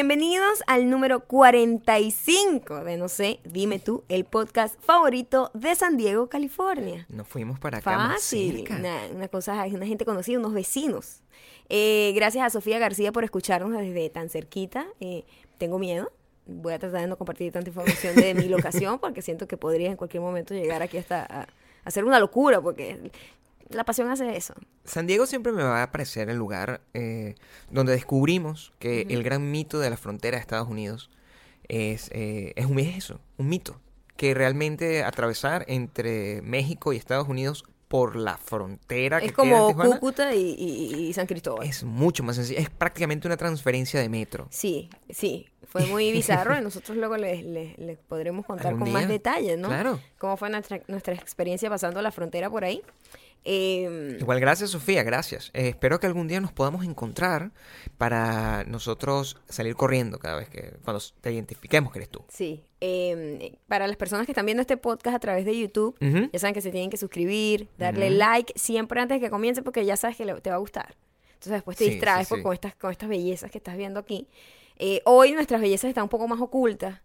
Bienvenidos al número 45 de No sé, dime tú, el podcast favorito de San Diego, California. Nos fuimos para acá más Fácil, cerca. una, una cosa, una gente conocida, unos vecinos. Eh, gracias a Sofía García por escucharnos desde tan cerquita. Eh, tengo miedo. Voy a tratar de no compartir tanta información de mi locación porque siento que podría en cualquier momento llegar aquí hasta a hacer una locura porque la pasión hace eso. San Diego siempre me va a parecer el lugar eh, donde descubrimos que el gran mito de la frontera de Estados Unidos es, eh, es un es eso, un mito. Que realmente atravesar entre México y Estados Unidos por la frontera que Es queda en como Cúcuta y, y- y San Cristóbal. es mucho más sencillo. Es prácticamente una transferencia de metro. Sí, sí, fue muy bizarro y nosotros luego les, les- les podremos contar con más detalles, ¿no? Claro. Cómo fue nuestra, nuestra experiencia pasando la frontera por ahí. Eh, Igual, gracias Sofía, gracias. Eh, espero que algún día nos podamos encontrar para nosotros salir corriendo cada vez que, cuando te identifiquemos que eres tú. sí, eh, para las personas que están viendo este podcast a través de YouTube, Ujú. ya saben que se tienen que suscribir, darle like siempre antes de que comience porque ya sabes que le- te va a gustar. Entonces después te Sí, distraes sí, sí. Con, estas, con estas bellezas que estás viendo aquí. Eh, hoy nuestras bellezas están un poco más ocultas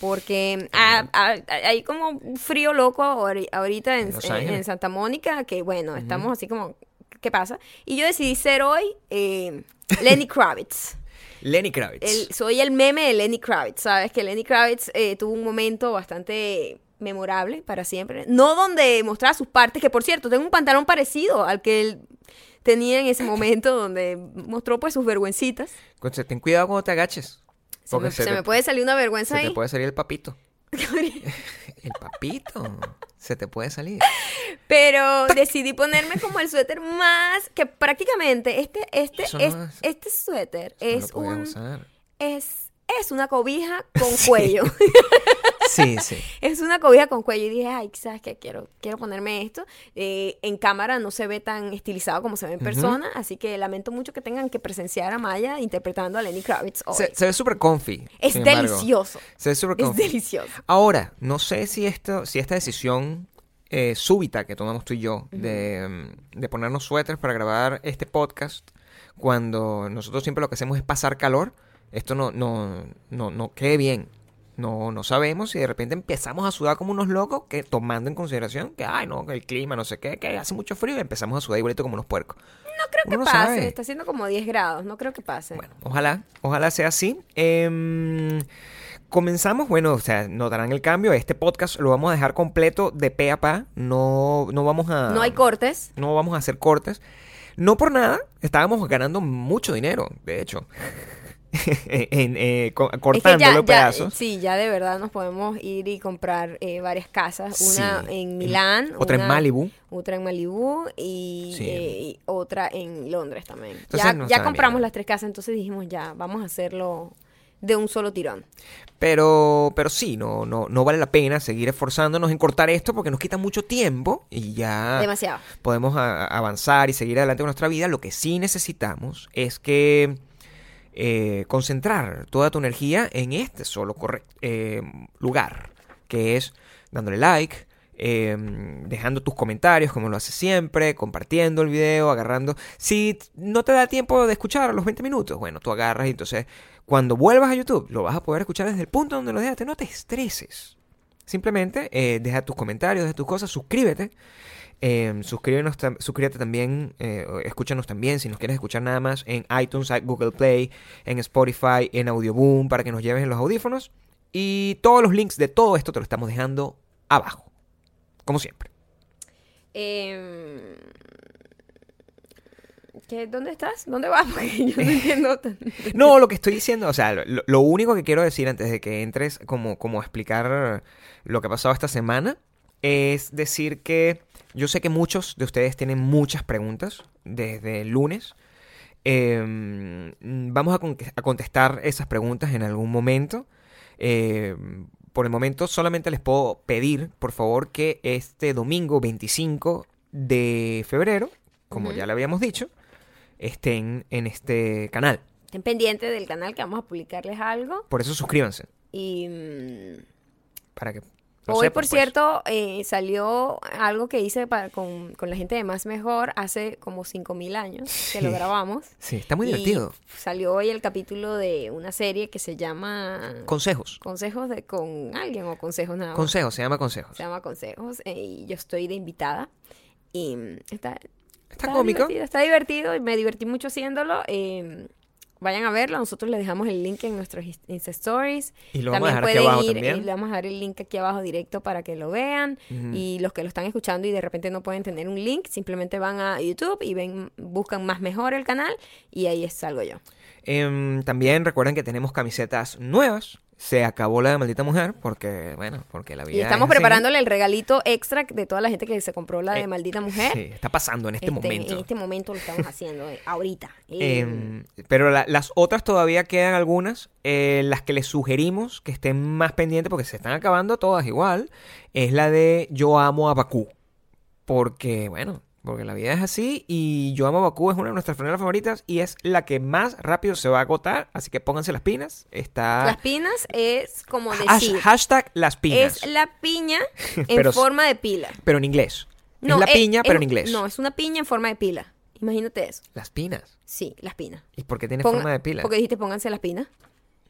porque ah, ah, hay como un frío loco ahori- ahorita en, En en- Santa Mónica que bueno, estamos así como, ¿qué pasa? Y yo decidí ser hoy eh, Lenny Kravitz. Lenny Kravitz. El- soy el meme de Lenny Kravitz, ¿sabes? Que Lenny Kravitz eh, tuvo un momento bastante memorable para siempre. No donde mostraba sus partes, que por cierto, tengo un pantalón parecido al que él tenía en ese momento, donde mostró pues sus vergüencitas. Concha, Ten cuidado cuando te agaches. Se, me, se te- puede salir una vergüenza Se te ahí. puede salir el papito. el papito. Se te puede salir. Pero decidí ponerme como el suéter más que prácticamente este este no es- es- este suéter no es lo un usar. es es una cobija con cuello. Sí, sí. Es una cobija con cuello y dije, ay, ¿sabes qué? Quiero, quiero ponerme esto. Eh, en cámara no se ve tan estilizado como se ve en persona, así que lamento mucho que tengan que presenciar a Maya interpretando a Lenny Kravitz hoy. Se, se ve súper comfy. es delicioso. Se ve súper Es comfy. delicioso. Ahora, no sé si esto, si esta decisión eh, súbita que tomamos tú y yo de, de ponernos suéteres para grabar este podcast, cuando nosotros siempre lo que hacemos es pasar calor, esto no, no, no, no quede bien. No, no sabemos si de repente empezamos a sudar como unos locos, que tomando en consideración que, ay, no, que el clima, no sé qué, que hace mucho frío y empezamos a sudar igualito como unos puercos. No creo que Uno pase. sabe. Está haciendo como 10 grados. No creo que pase. Bueno, ojalá, ojalá sea así. Em, comenzamos, bueno, o sea, notarán el cambio. Este podcast lo vamos a dejar completo de pe a pa. No, no vamos a. no hay cortes. No vamos a hacer cortes. No por nada, estábamos ganando mucho dinero, de hecho. en, eh, co- Es que cortándolo ya, pedazos. sí, ya de verdad nos podemos ir y comprar eh, varias casas. Una Sí, en en- Milán. otra en Malibu. Otra en Malibú y, Sí. eh, y otra en Londres también. Entonces ya no ya está compramos las tres casas, entonces dijimos ya, vamos a hacerlo de un solo tirón. Pero, pero sí, no, no, no vale la pena seguir esforzándonos en cortar esto porque nos quita mucho tiempo y ya Demasiado. podemos a- avanzar y seguir adelante con nuestra vida. Lo que sí necesitamos es que eh, concentrar toda tu energía en este solo eh, lugar, que es dándole like, eh, dejando tus comentarios como lo haces siempre, compartiendo el video, agarrando. Si no te da tiempo de escuchar a los 20 minutos, bueno, tú agarras y entonces cuando vuelvas a YouTube lo vas a poder escuchar desde el punto donde lo dejaste. No te estreses. Simplemente eh, deja tus comentarios, deja tus cosas, suscríbete. Eh, suscríbenos suscríbete también, eh, escúchanos también si nos quieres escuchar nada más en iTunes, Google Play, en Spotify, en Audioboom para que nos lleves en los audífonos. Y todos los links de todo esto te lo estamos dejando abajo, como siempre. Eh, ¿qué- ¿Dónde estás? ¿Dónde vas? Porque yo no entiendo. No, lo que estoy diciendo, o sea, lo, lo único que quiero decir antes de que entres como, como a explicar lo que ha pasado esta semana es decir que yo sé que muchos de ustedes tienen muchas preguntas desde el lunes. Eh, vamos a, con- a contestar esas preguntas en algún momento. Eh, por el momento solamente les puedo pedir, por favor, que este domingo 25 de febrero, como ya le habíamos dicho, estén en este canal. Estén pendientes del canal que vamos a publicarles algo. Por eso suscríbanse. Y mm, Para que lo Hoy, por pues. cierto, eh, salió algo que hice para- con, con la gente de Más Mejor hace como 5.000 años que lo Sí. grabamos. Sí, está muy divertido. Salió hoy el capítulo de una serie que se llama Consejos. Consejos de con alguien o Consejos nada más. Consejos, se llama consejos. Se llama Consejos eh, y yo estoy de invitada. Y mm, está, Está cómico. divertido, está divertido y me divertí mucho haciéndolo. eh, vayan a verlo, nosotros les dejamos el link en nuestros Insta Stories. Y lo vamos a dejar aquí pueden abajo ir, también. y le vamos a dar el link aquí abajo directo para que lo vean. Y los que lo están escuchando y de repente no pueden tener un link, simplemente van a YouTube y ven, buscan más mejor el canal y ahí salgo yo. Em, también recuerden que tenemos camisetas nuevas. Se acabó la de maldita mujer porque, bueno, porque la vida. Y estamos es preparándole el regalito extra de toda la gente que se compró la de Eh, maldita mujer. Sí, está pasando en este, momento. En este momento lo estamos haciendo, eh, ahorita. Eh, Em, pero la- las otras todavía quedan algunas. las que les sugerimos que estén más pendientes porque se están acabando todas igual. Es la de Yo amo a Bakú. Porque, bueno, porque la vida es así. Y Yo amo Bakú es una de nuestras franelas favoritas. Y es la que más rápido se va a agotar. Así que pónganse las pinas. Está. Las pinas es como decir, hashtag las pinas. es la piña en Pero- forma de pila. Pero en inglés. No, es la eh, piña, pero en inglés. No, es una piña en forma de pila. Imagínate eso. Las pinas. Sí, las pinas. ¿Y por qué tiene Ponga- forma de pila? Porque dijiste pónganse las pinas.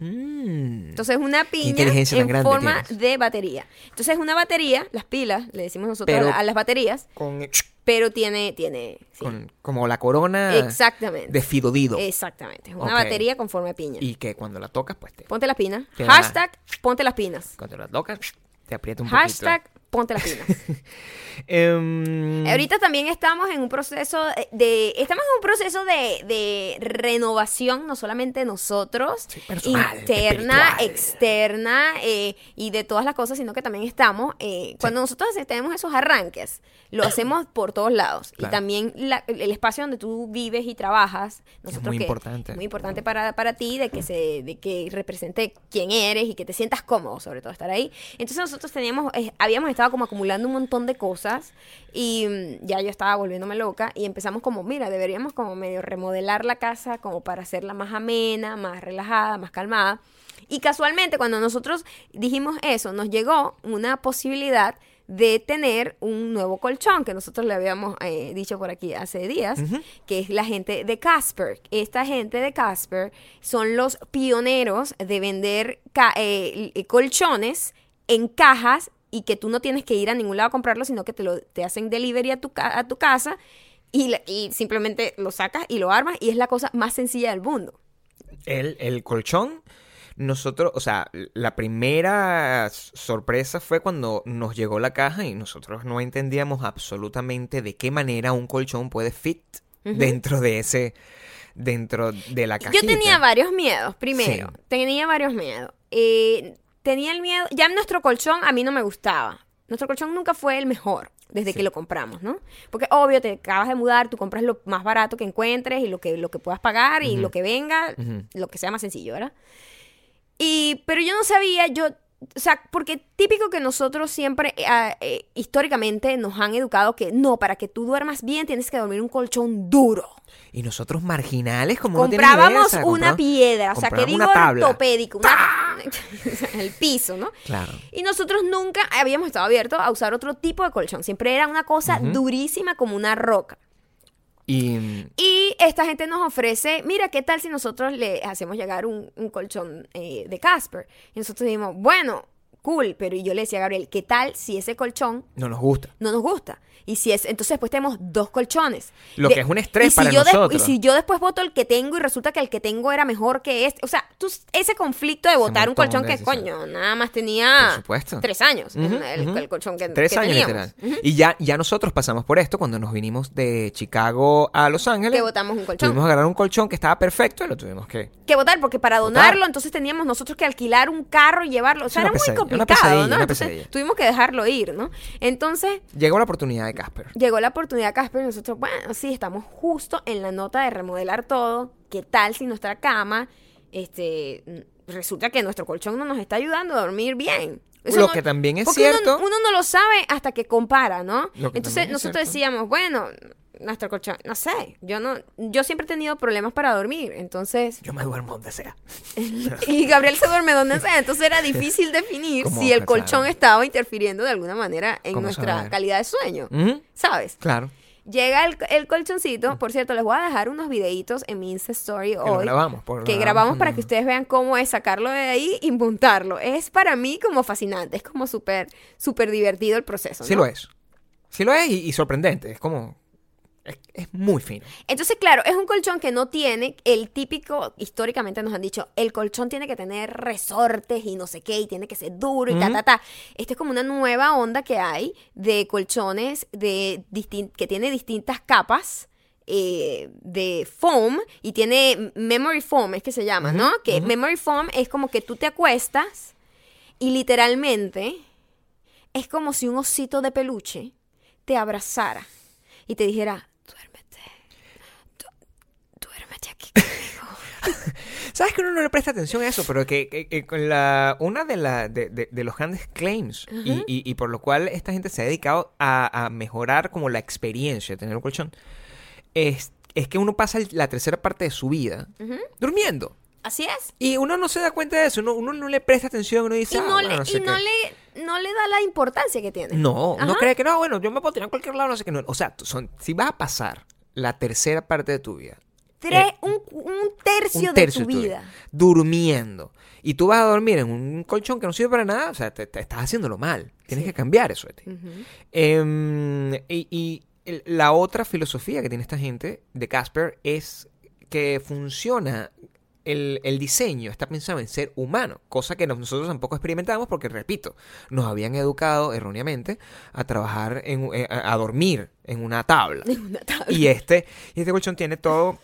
Mm. Entonces es una piña en grande forma tienes. de batería. Entonces es una batería, las pilas, le decimos nosotros Pero- a, la- a las baterías, con, pero tiene, tiene, sí. con- como la corona Exactamente. de Fidodido. Exactamente. Es una batería con forma de piña. Y que cuando la tocas, pues te, Ponte las pinas. Hashtag ponte las pinas. cuando la tocas, te aprieta un Hashtag ponte las poquito. Em, Ahorita también estamos en un proceso de, estamos en un proceso de, de renovación, no solamente nosotros, Sí, personal, interna, espiritual. externa eh, y de todas las cosas, sino que también estamos, eh, cuando nosotros tenemos esos arranques, lo hacemos por todos lados. Claro. Y también la- el espacio donde tú vives y trabajas, nosotros muy que- importante. es muy importante para, para ti, de que, se, de que represente quién eres y que te sientas cómodo, sobre todo estar ahí. Entonces nosotros teníamos, eh, habíamos estado como acumulando un montón de cosas y mm, ya yo estaba volviéndome loca y empezamos como, mira, deberíamos como medio remodelar la casa como para hacerla más amena, más relajada, más calmada. Y casualmente cuando nosotros dijimos eso, nos llegó una posibilidad de tener un nuevo colchón que nosotros le habíamos eh, dicho por aquí hace días, que es la gente de Casper. Esta gente de Casper son los pioneros de vender eh, l- colchones en cajas y que tú no tienes que ir a ningún lado a comprarlo, sino que te, lo, te hacen delivery a tu, a tu casa y, simplemente lo sacas y lo armas y es la cosa más sencilla del mundo. el, el colchón, nosotros, o sea, la primera sorpresa fue cuando nos llegó la caja y nosotros no entendíamos absolutamente de qué manera un colchón puede fit dentro de ese, dentro de la cajita. Yo tenía varios miedos, primero. Sí. Tenía varios miedos. Eh, tenía el miedo, ya nuestro colchón a mí no me gustaba. Nuestro colchón nunca fue el mejor desde que lo compramos, ¿no? Porque obvio, te acabas de mudar, tú compras lo más barato que encuentres y lo que, lo que puedas pagar y lo que venga, lo que sea más sencillo, ¿verdad? Y, pero yo no sabía, yo, o sea, porque típico que nosotros siempre, eh, ah, eh, históricamente, nos han educado que no, para que tú duermas bien tienes que dormir un colchón duro. Y nosotros marginales, como no Comprábamos idea, o sea, una piedra, o sea, que digo tabla. ortopédico, una, el piso, ¿no? Claro. Y nosotros nunca habíamos estado abiertos a usar otro tipo de colchón. Siempre era una cosa durísima como una roca. Y esta gente nos ofrece, mira, ¿qué tal si nosotros le hacemos llegar un, un colchón eh, de Casper? Y nosotros dijimos, bueno, cool, pero yo le decía a Gabriel, ¿qué tal si ese colchón no nos gusta. no nos gusta? Y si es, entonces después tenemos dos colchones. Lo que es un estrés y si para yo nosotros. y si yo después voto el que tengo y resulta que el que tengo era mejor que este. O sea, tú, ese conflicto de votar un colchón que, coño, nada más tenía tres años. El, colchón que, Tres que años teníamos. literal. Y ya, ya nosotros pasamos por esto cuando nos vinimos de Chicago a Los Ángeles. Que votamos un colchón. Tuvimos que agarrar un colchón que estaba perfecto y lo tuvimos que... que votar, porque para Votar. donarlo, entonces teníamos nosotros que alquilar un carro y llevarlo. O sea, era muy una complicado, pesadilla, ¿no? una Entonces tuvimos que dejarlo ir, ¿no? Entonces, Llegó la oportunidad de Casper. llegó la oportunidad Casper y nosotros, bueno, sí, estamos justo en la nota de remodelar todo. ¿Qué tal si nuestra cama, este, resulta que nuestro colchón no nos está ayudando a dormir bien? Lo que también es porque cierto. Uno, no lo sabe hasta que compara, ¿no? Que Entonces nosotros cierto. decíamos, bueno, nuestro colchón, no sé, yo no, yo siempre he tenido problemas para dormir, entonces, Yo me duermo donde sea. y Gabriel se duerme donde sea, entonces era difícil definir si el Claro. colchón estaba interfiriendo de alguna manera en ¿Cómo nuestra saber? calidad de sueño, ¿sabes? Claro. Llega el, el colchoncito, por cierto, les voy a dejar unos videitos en mi Insta Story Que hoy. grabamos. porque lo que grabamos para que ustedes vean cómo es sacarlo de ahí y montarlo. Es para mí como fascinante, es como súper, súper divertido el proceso. Sí lo es. Sí lo es y, y sorprendente. Es como... Es, es muy fino. Entonces, claro, es un colchón que no tiene el típico, históricamente nos han dicho, el colchón tiene que tener resortes y no sé qué, y tiene que ser duro y ta, ta, ta. Esta es como una nueva onda que hay de colchones de que tiene distintas capas. eh, de foam y tiene memory foam es que se llama, ¿no? Que memory foam es como que tú te acuestas y literalmente es como si un osito de peluche te abrazara y te dijera, aquí conmigo. ¿Sabes que uno no le presta atención a eso? Pero que, que- que con la, una de, la, de, de- de los grandes claims y, Ujú. y- y por lo cual esta gente se ha dedicado a, a mejorar como la experiencia de tener un colchón es, es que uno pasa la tercera parte de su vida Ujú. durmiendo. Así es. Y uno no se da cuenta de eso, uno, uno no le presta atención, uno dice, Y, "Ah, no, bueno, le, no sé y no, qué". le, no le da la importancia que tiene. No, no Ajá. cree que no, bueno, yo me puedo tirar a cualquier lado, no sé qué. No. O sea, son, si vas a pasar la tercera parte de tu vida Tres- Eh, un, un tercio, un tercio de tu vida. durmiendo y tú vas a dormir en un colchón que no sirve para nada, o sea, te, te estás haciéndolo mal. Tienes Sí. que cambiar eso de ti. Em, y y el- la otra filosofía que tiene esta gente de Casper es que funciona. El, el diseño está pensado en ser humano, cosa que nosotros tampoco experimentamos porque, repito, nos habían educado erróneamente a trabajar, en, eh, a a dormir en una tabla. Una tabla. Y este, y este colchón tiene todo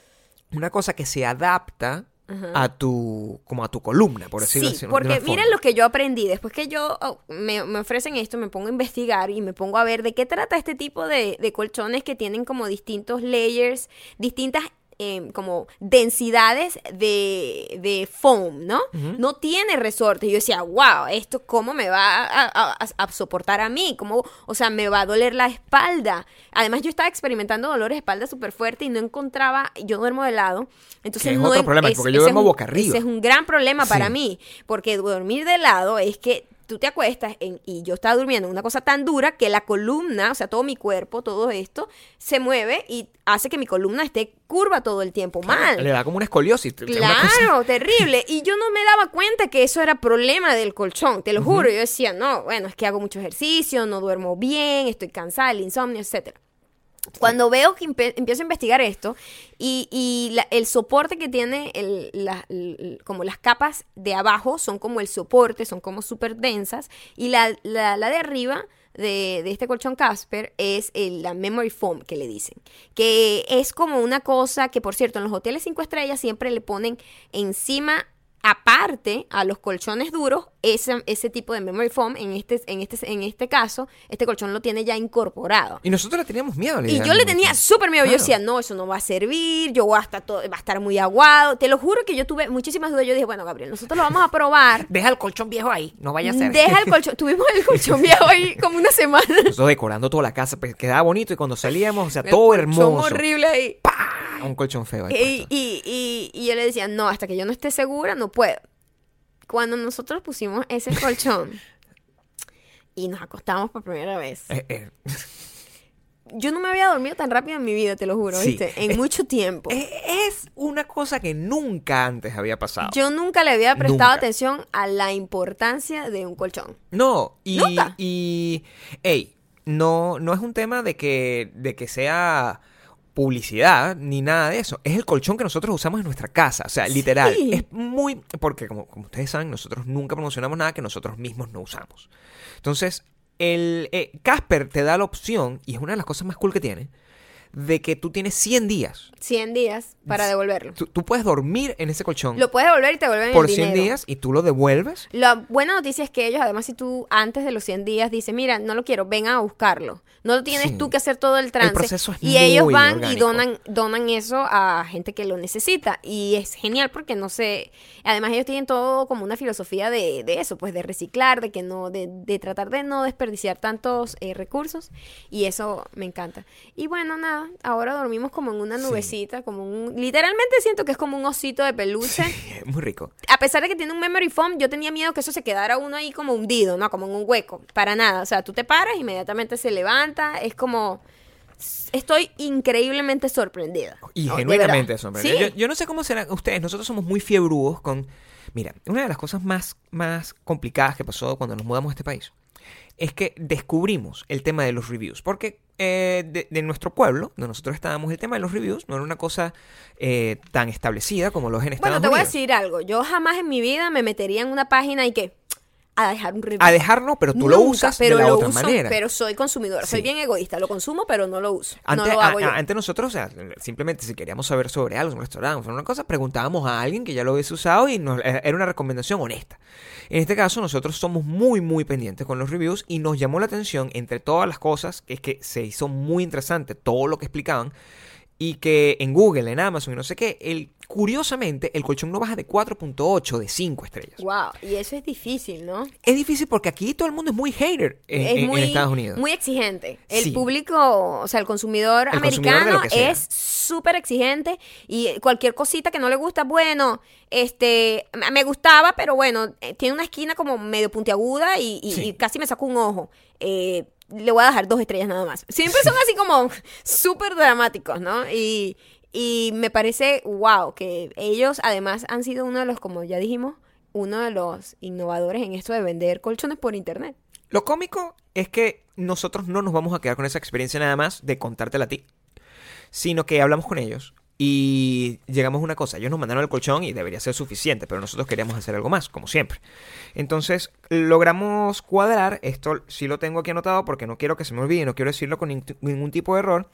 una cosa que se adapta Ajá. a tu, como a tu columna, por decirlo Sí, así, porque miren lo que yo aprendí. Después que yo oh, me, me ofrecen esto, me pongo a investigar y me pongo a ver de qué trata este tipo de, de colchones que tienen como distintos layers, distintas eh, como densidades de, de foam, ¿no? No tiene resortes. Yo decía, wow, ¿esto cómo me va a, a- a- a soportar a mí? ¿Cómo, o sea, me va a doler la espalda. Además, yo estaba experimentando dolores de espalda súper fuerte y no encontraba, yo duermo de lado. Entonces, es no otro problema, es- porque yo es duermo un- boca arriba. ese es un gran problema para mí, porque dormir de lado es que tú te acuestas en- y yo estaba durmiendo en una cosa tan dura que la columna, o sea, todo mi cuerpo, todo esto, se mueve y hace que mi columna esté curva todo el tiempo mal. Le da como una escoliosis. una Claro, terrible. Y yo no me daba cuenta que eso era problema del colchón, te lo juro. Yo decía, no, bueno, es que hago mucho ejercicio, no duermo bien, estoy cansada, el insomnio, etcétera. Cuando veo que empiezo a investigar esto y, el soporte que tiene, como las capas de abajo son como el soporte, son como súper densas y la, la- de arriba de, este colchón Casper es la memory foam que le dicen, que es como una cosa que, por cierto, en los hoteles 5 estrellas siempre le ponen encima aparte a los colchones duros ese, ese tipo de memory foam en este en este en este caso este colchón lo tiene ya incorporado Y nosotros le teníamos miedo y yo le tenía súper miedo. Yo decía, no, eso no va a servir. Yo voy a estar todo, va a estar muy aguado. Te lo juro que yo tuve muchísimas dudas. Yo dije, bueno, Gabriel, nosotros lo vamos a probar. Deja el colchón viejo ahí, no vaya a ser. Deja el colchón. Tuvimos el colchón viejo ahí como una semana. Nosotros decorando toda la casa, pues quedaba bonito y cuando salíamos, o sea, El todo hermoso. horrible ahí. ¡Pah! Un colchón feo ahí. Y, y, y yo le decía, no, hasta que yo no esté segura, no puedo. Cuando nosotros pusimos ese colchón y nos acostamos por primera vez, Eh, eh, yo no me había dormido tan rápido en mi vida, te lo juro, Sí. ¿viste? En mucho tiempo. eh, es una cosa que nunca antes había pasado. Yo nunca le había prestado Nunca. atención a la importancia de un colchón. No, y, Nunca. y ey, no, no es un tema de que, de que sea publicidad ni nada de eso. Es el colchón que nosotros usamos en nuestra casa. O sea, literal. Sí. Es muy. Porque, como, como ustedes saben, nosotros nunca promocionamos nada que nosotros mismos no usamos. Entonces, el eh, Casper te da la opción, y es una de las cosas más cool que tiene, de que tú tienes 100 días. 100 días para devolverlo. Tú, tú puedes dormir en ese colchón Lo puedes devolver y te devuelven por el 100 dinero. días y tú lo devuelves. La buena noticia es que ellos, además, si tú antes de los 100 días dices, mira, no lo quiero, ven a buscarlo. No lo tienes Sí. tú que hacer todo el trance. proceso es y ellos van y donan, donan eso a gente que lo necesita. Y es genial porque no sé. Además, ellos tienen todo como una filosofía de, de eso, pues de reciclar, de que no, de, de tratar de no desperdiciar tantos eh, recursos. Y eso me encanta. Y bueno, nada, ahora dormimos como en una nubecita, como un... Literalmente siento que es como un osito de peluche. Muy rico. A pesar de que tiene un memory foam, yo tenía miedo que eso se quedara uno ahí como hundido, ¿no? Como en un hueco. Para nada. O sea, tú te paras, inmediatamente se levanta. Es como... Estoy increíblemente sorprendida. Y No, genuinamente sorprendente. Sí. Yo, yo no sé cómo serán ustedes, nosotros somos muy fiebrudos con... Mira, una de las cosas más, más complicadas que pasó cuando nos mudamos a este país es que descubrimos el tema de los reviews. Porque eh, de, de nuestro pueblo, donde nosotros estábamos, el tema de los reviews no era una cosa eh, tan establecida como lo es en Estados Bueno, te voy a decir algo. Yo jamás en mi vida me metería en una página y que... A dejar un review. A dejarlo, pero tú lo usas pero de la lo otra uso, manera. Pero soy consumidora, soy Sí. bien egoísta. Lo consumo, pero no lo uso. Antes, no lo a- hago yo. a- antes nosotros, o sea, simplemente si queríamos saber sobre algo, un restaurante, una cosa, preguntábamos a alguien que ya lo hubiese usado y nos, era una recomendación honesta. En este caso, nosotros somos muy, muy pendientes con los reviews y nos llamó la atención, entre todas las cosas, que es que se hizo muy interesante todo lo que explicaban y que en Google, en Amazon y no sé qué, el, curiosamente, el colchón no baja de 4.8 de 5 estrellas. Wow, y eso es difícil, ¿no? Es difícil porque aquí todo el mundo es muy hater en, es en- en muy, Estados Unidos. muy exigente. El Sí. público, o sea, el consumidor El americano es súper exigente y cualquier cosita que no le gusta, bueno, este, me gustaba, pero bueno, eh, tiene una esquina como medio puntiaguda y, y- Sí. y casi me sacó un ojo. Eh, le voy a dejar dos estrellas nada más. Siempre son así como súper dramáticos, ¿no? Y, y me parece, wow, que ellos además han sido uno de los, como ya dijimos, uno de los innovadores en esto de vender colchones por internet. Lo cómico es que nosotros no nos vamos a quedar con esa experiencia nada más de contártela a ti, sino que hablamos con ellos y llegamos a una cosa. Ellos nos mandaron el colchón y debería ser suficiente, pero nosotros queríamos hacer algo más, como siempre. Entonces logramos cuadrar, esto sí lo tengo aquí anotado porque no quiero que se me olvide, no quiero decirlo con nin- ningún tipo de error,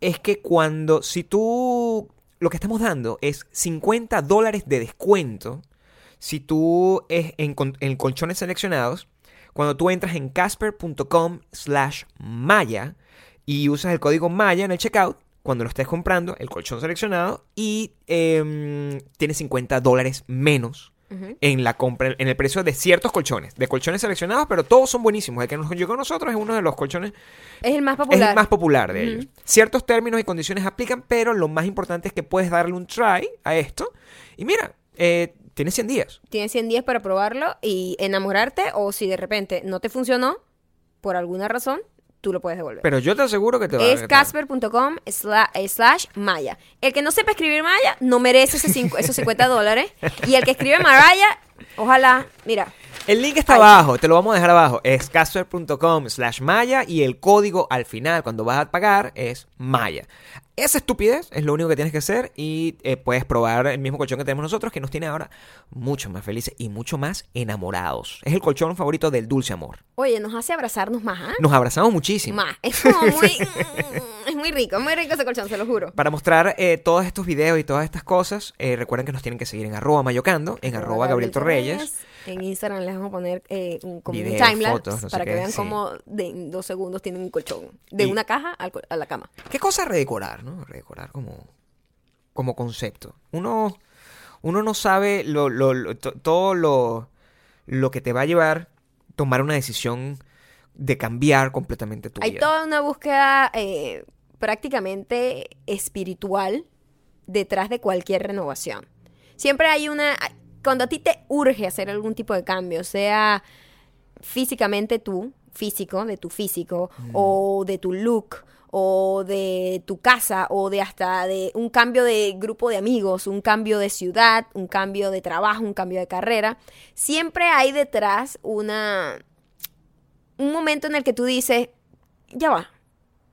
es que cuando, si tú, lo que estamos dando es 50 dólares de descuento, si tú es en, en colchones seleccionados, cuando tú entras en casper.com slash maya y usas el código maya en el checkout, cuando lo estés comprando, el colchón seleccionado, y em, tienes 50 dólares menos Ujú. en la compra, en el precio de ciertos colchones, de colchones seleccionados, pero todos son buenísimos. El que nos llegó a nosotros es uno de los colchones, Es el más es popular. el más popular de ellos. Ciertos términos y condiciones aplican, pero lo más importante es que puedes darle un try a esto. Y mira, eh, tienes 100 días. Tienes 100 días para probarlo y enamorarte o si de repente no te funcionó por alguna razón, tú lo puedes devolver. Pero yo te aseguro que te va a es casper.com eh, slash maya. El que no sepa escribir maya no merece ese cincu- esos 50 dólares. Y el que escribe maraya, ojalá, mira, El link está Ahí. abajo, te lo vamos a dejar abajo. Es casper.com slash maya y el código al final, cuando vas a pagar, es maya. Esa estupidez es lo único que tienes que hacer y eh, puedes probar el mismo colchón que tenemos nosotros, que nos tiene ahora mucho más felices y mucho más enamorados. Es el colchón favorito del dulce amor. oye, nos hace abrazarnos más, ¿ah? Nos abrazamos muchísimo. Más. Es como muy, es muy rico, muy rico ese colchón, se lo juro. Para mostrar eh, todos estos videos y todas estas cosas, eh, recuerden que nos tienen que seguir en arroba mayocando, en arroba Gabriel Torreyes. En Instagram les vamos a poner un, como Videos, un timelapse fotos, no sé para que vean sí. cómo de en dos segundos tienen un colchón. De Y- una caja al a la cama. ¿Qué cosa redecorar, no? Redecorar como, como concepto. Uno, uno no sabe lo, lo- lo- to- todo lo, lo que te va a llevar tomar una decisión de cambiar completamente tu Hay vida. toda una búsqueda eh, prácticamente espiritual detrás de cualquier renovación. Siempre hay una... Cuando a ti te urge hacer algún tipo de cambio, sea físicamente tú, físico, de tu físico, o de tu look, o de tu casa, o de hasta de un cambio de grupo de amigos, un cambio de ciudad, un cambio de trabajo, un cambio de carrera, siempre hay detrás una un momento en el que tú dices, ya va.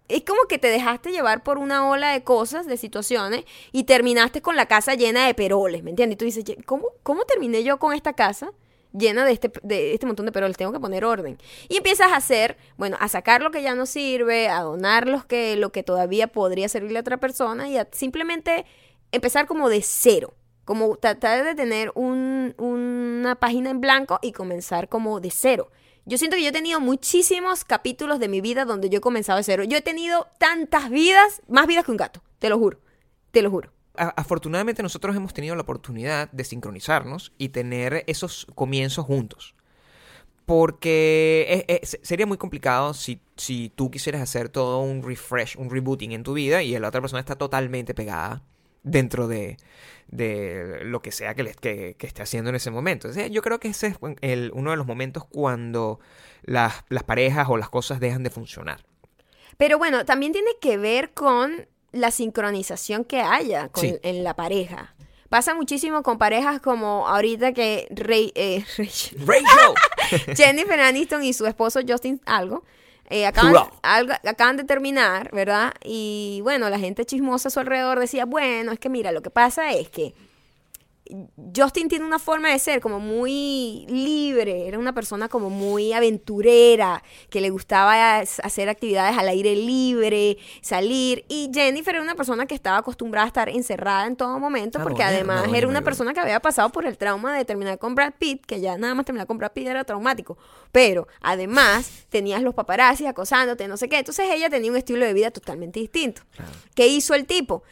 Es como que te dejaste llevar por una ola de cosas, de situaciones, y terminaste con la casa llena de peroles, ¿me entiendes? Y tú dices, "Ye- ¿cómo, cómo terminé yo con esta casa llena de este, de este montón de peroles? Tengo que poner orden. Y empiezas a hacer, bueno, a sacar lo que ya no sirve, a donar los que, lo que todavía podría servirle a otra persona y a simplemente empezar como de cero. Como tratar de tener un- una página en blanco y comenzar como de cero. Yo siento que yo he tenido muchísimos capítulos de mi vida donde yo he comenzado de cero. Yo he tenido tantas vidas, más vidas que un gato, te lo juro, te lo juro. Afortunadamente nosotros hemos tenido la oportunidad de sincronizarnos y tener esos comienzos juntos. Porque es- es- sería muy complicado si, si tú quisieras hacer todo un refresh, un rebooting en tu vida y la otra persona está totalmente pegada dentro de, de lo que sea que, le- que, que esté haciendo en ese momento. Yo creo que ese es el- uno de los momentos cuando las, las parejas o las cosas dejan de funcionar. Pero bueno, también tiene que ver con la sincronización que haya con- Sí. en la pareja. Pasa muchísimo con parejas como ahorita que Rey, eh, Rachel- Rachel. Jennifer Aniston y su esposo Justin algo. eh, acaban, algo- acaban de terminar, ¿verdad? Y bueno, la gente chismosa a su alrededor decía, bueno, es que mira, lo que pasa es que Justin tiene una forma de ser como muy libre, era una persona como muy aventurera, que le gustaba hacer actividades al aire libre, salir. Y Jennifer era una persona que estaba acostumbrada a estar encerrada en todo momento, Ah, porque además era una persona que había pasado por el trauma de terminar con Brad Pitt, que ya nada más terminar con Brad Pitt era traumático. Pero además tenías los paparazzis acosándote, no sé qué. Entonces ella tenía un estilo de vida totalmente distinto. ¿Qué hizo el tipo?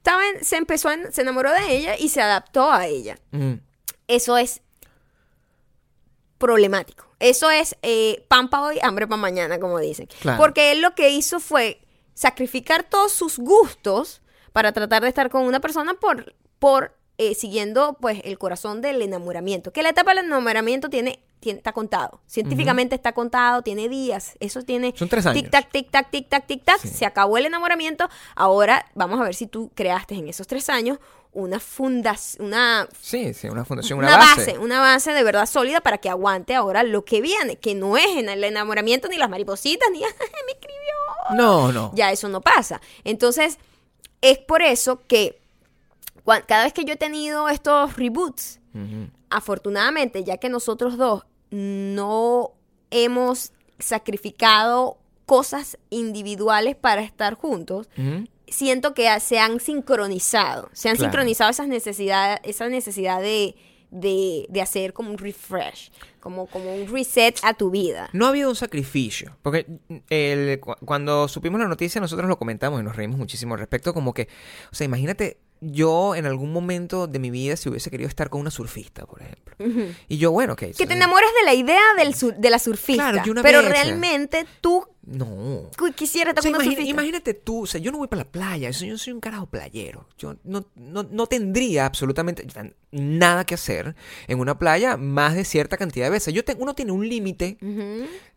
Estaba en- se empezó, a- se enamoró de ella y se adaptó a ella. Mm, Eso es problemático. Eso es eh, pan para hoy, hambre para mañana, como dicen. Claro. Porque él lo que hizo fue sacrificar todos sus gustos para tratar de estar con una persona por, por eh, siguiendo pues el corazón del enamoramiento. Que la etapa del enamoramiento tiene, tiene está contado. Científicamente está contado, tiene días. Eso tiene Son tres años. tic tac, tic tac, tic tac, tic tac. Sí. Se acabó el enamoramiento. Ahora vamos a ver si tú creaste en esos tres años una fundación, una Sí, sí, una fundación, una, una base. base. una base de verdad sólida para que aguante ahora lo que viene, que no es en el enamoramiento ni las maripositas ni "Ay, me escribió. No, no. Ya eso no pasa. Entonces, es por eso que cada vez que yo he tenido estos reboots, afortunadamente, ya que nosotros dos no hemos sacrificado cosas individuales para estar juntos, siento que se han sincronizado, se han Claro. sincronizado esas necesidades, esa necesidad de, de, de hacer como un refresh, como, como un reset a tu vida. No ha habido un sacrificio. Porque el- cu- cuando supimos la noticia, nosotros lo comentamos y nos reímos muchísimo al respecto. Como que, o sea, imagínate, yo en algún momento de mi vida, si hubiese querido estar con una surfista, por ejemplo. Y yo, bueno, ok. Que te enamoras de la idea del sur- de la surfista, Claro, yo una pero vez, realmente tú No. cu- quisieras O estar sea, con imagina- imagínate tú, o sea, yo no voy para la playa, yo, yo soy un carajo playero. Yo no, no, no tendría absolutamente nada que hacer en una playa más de cierta cantidad de veces. Yo te- uno tiene un límite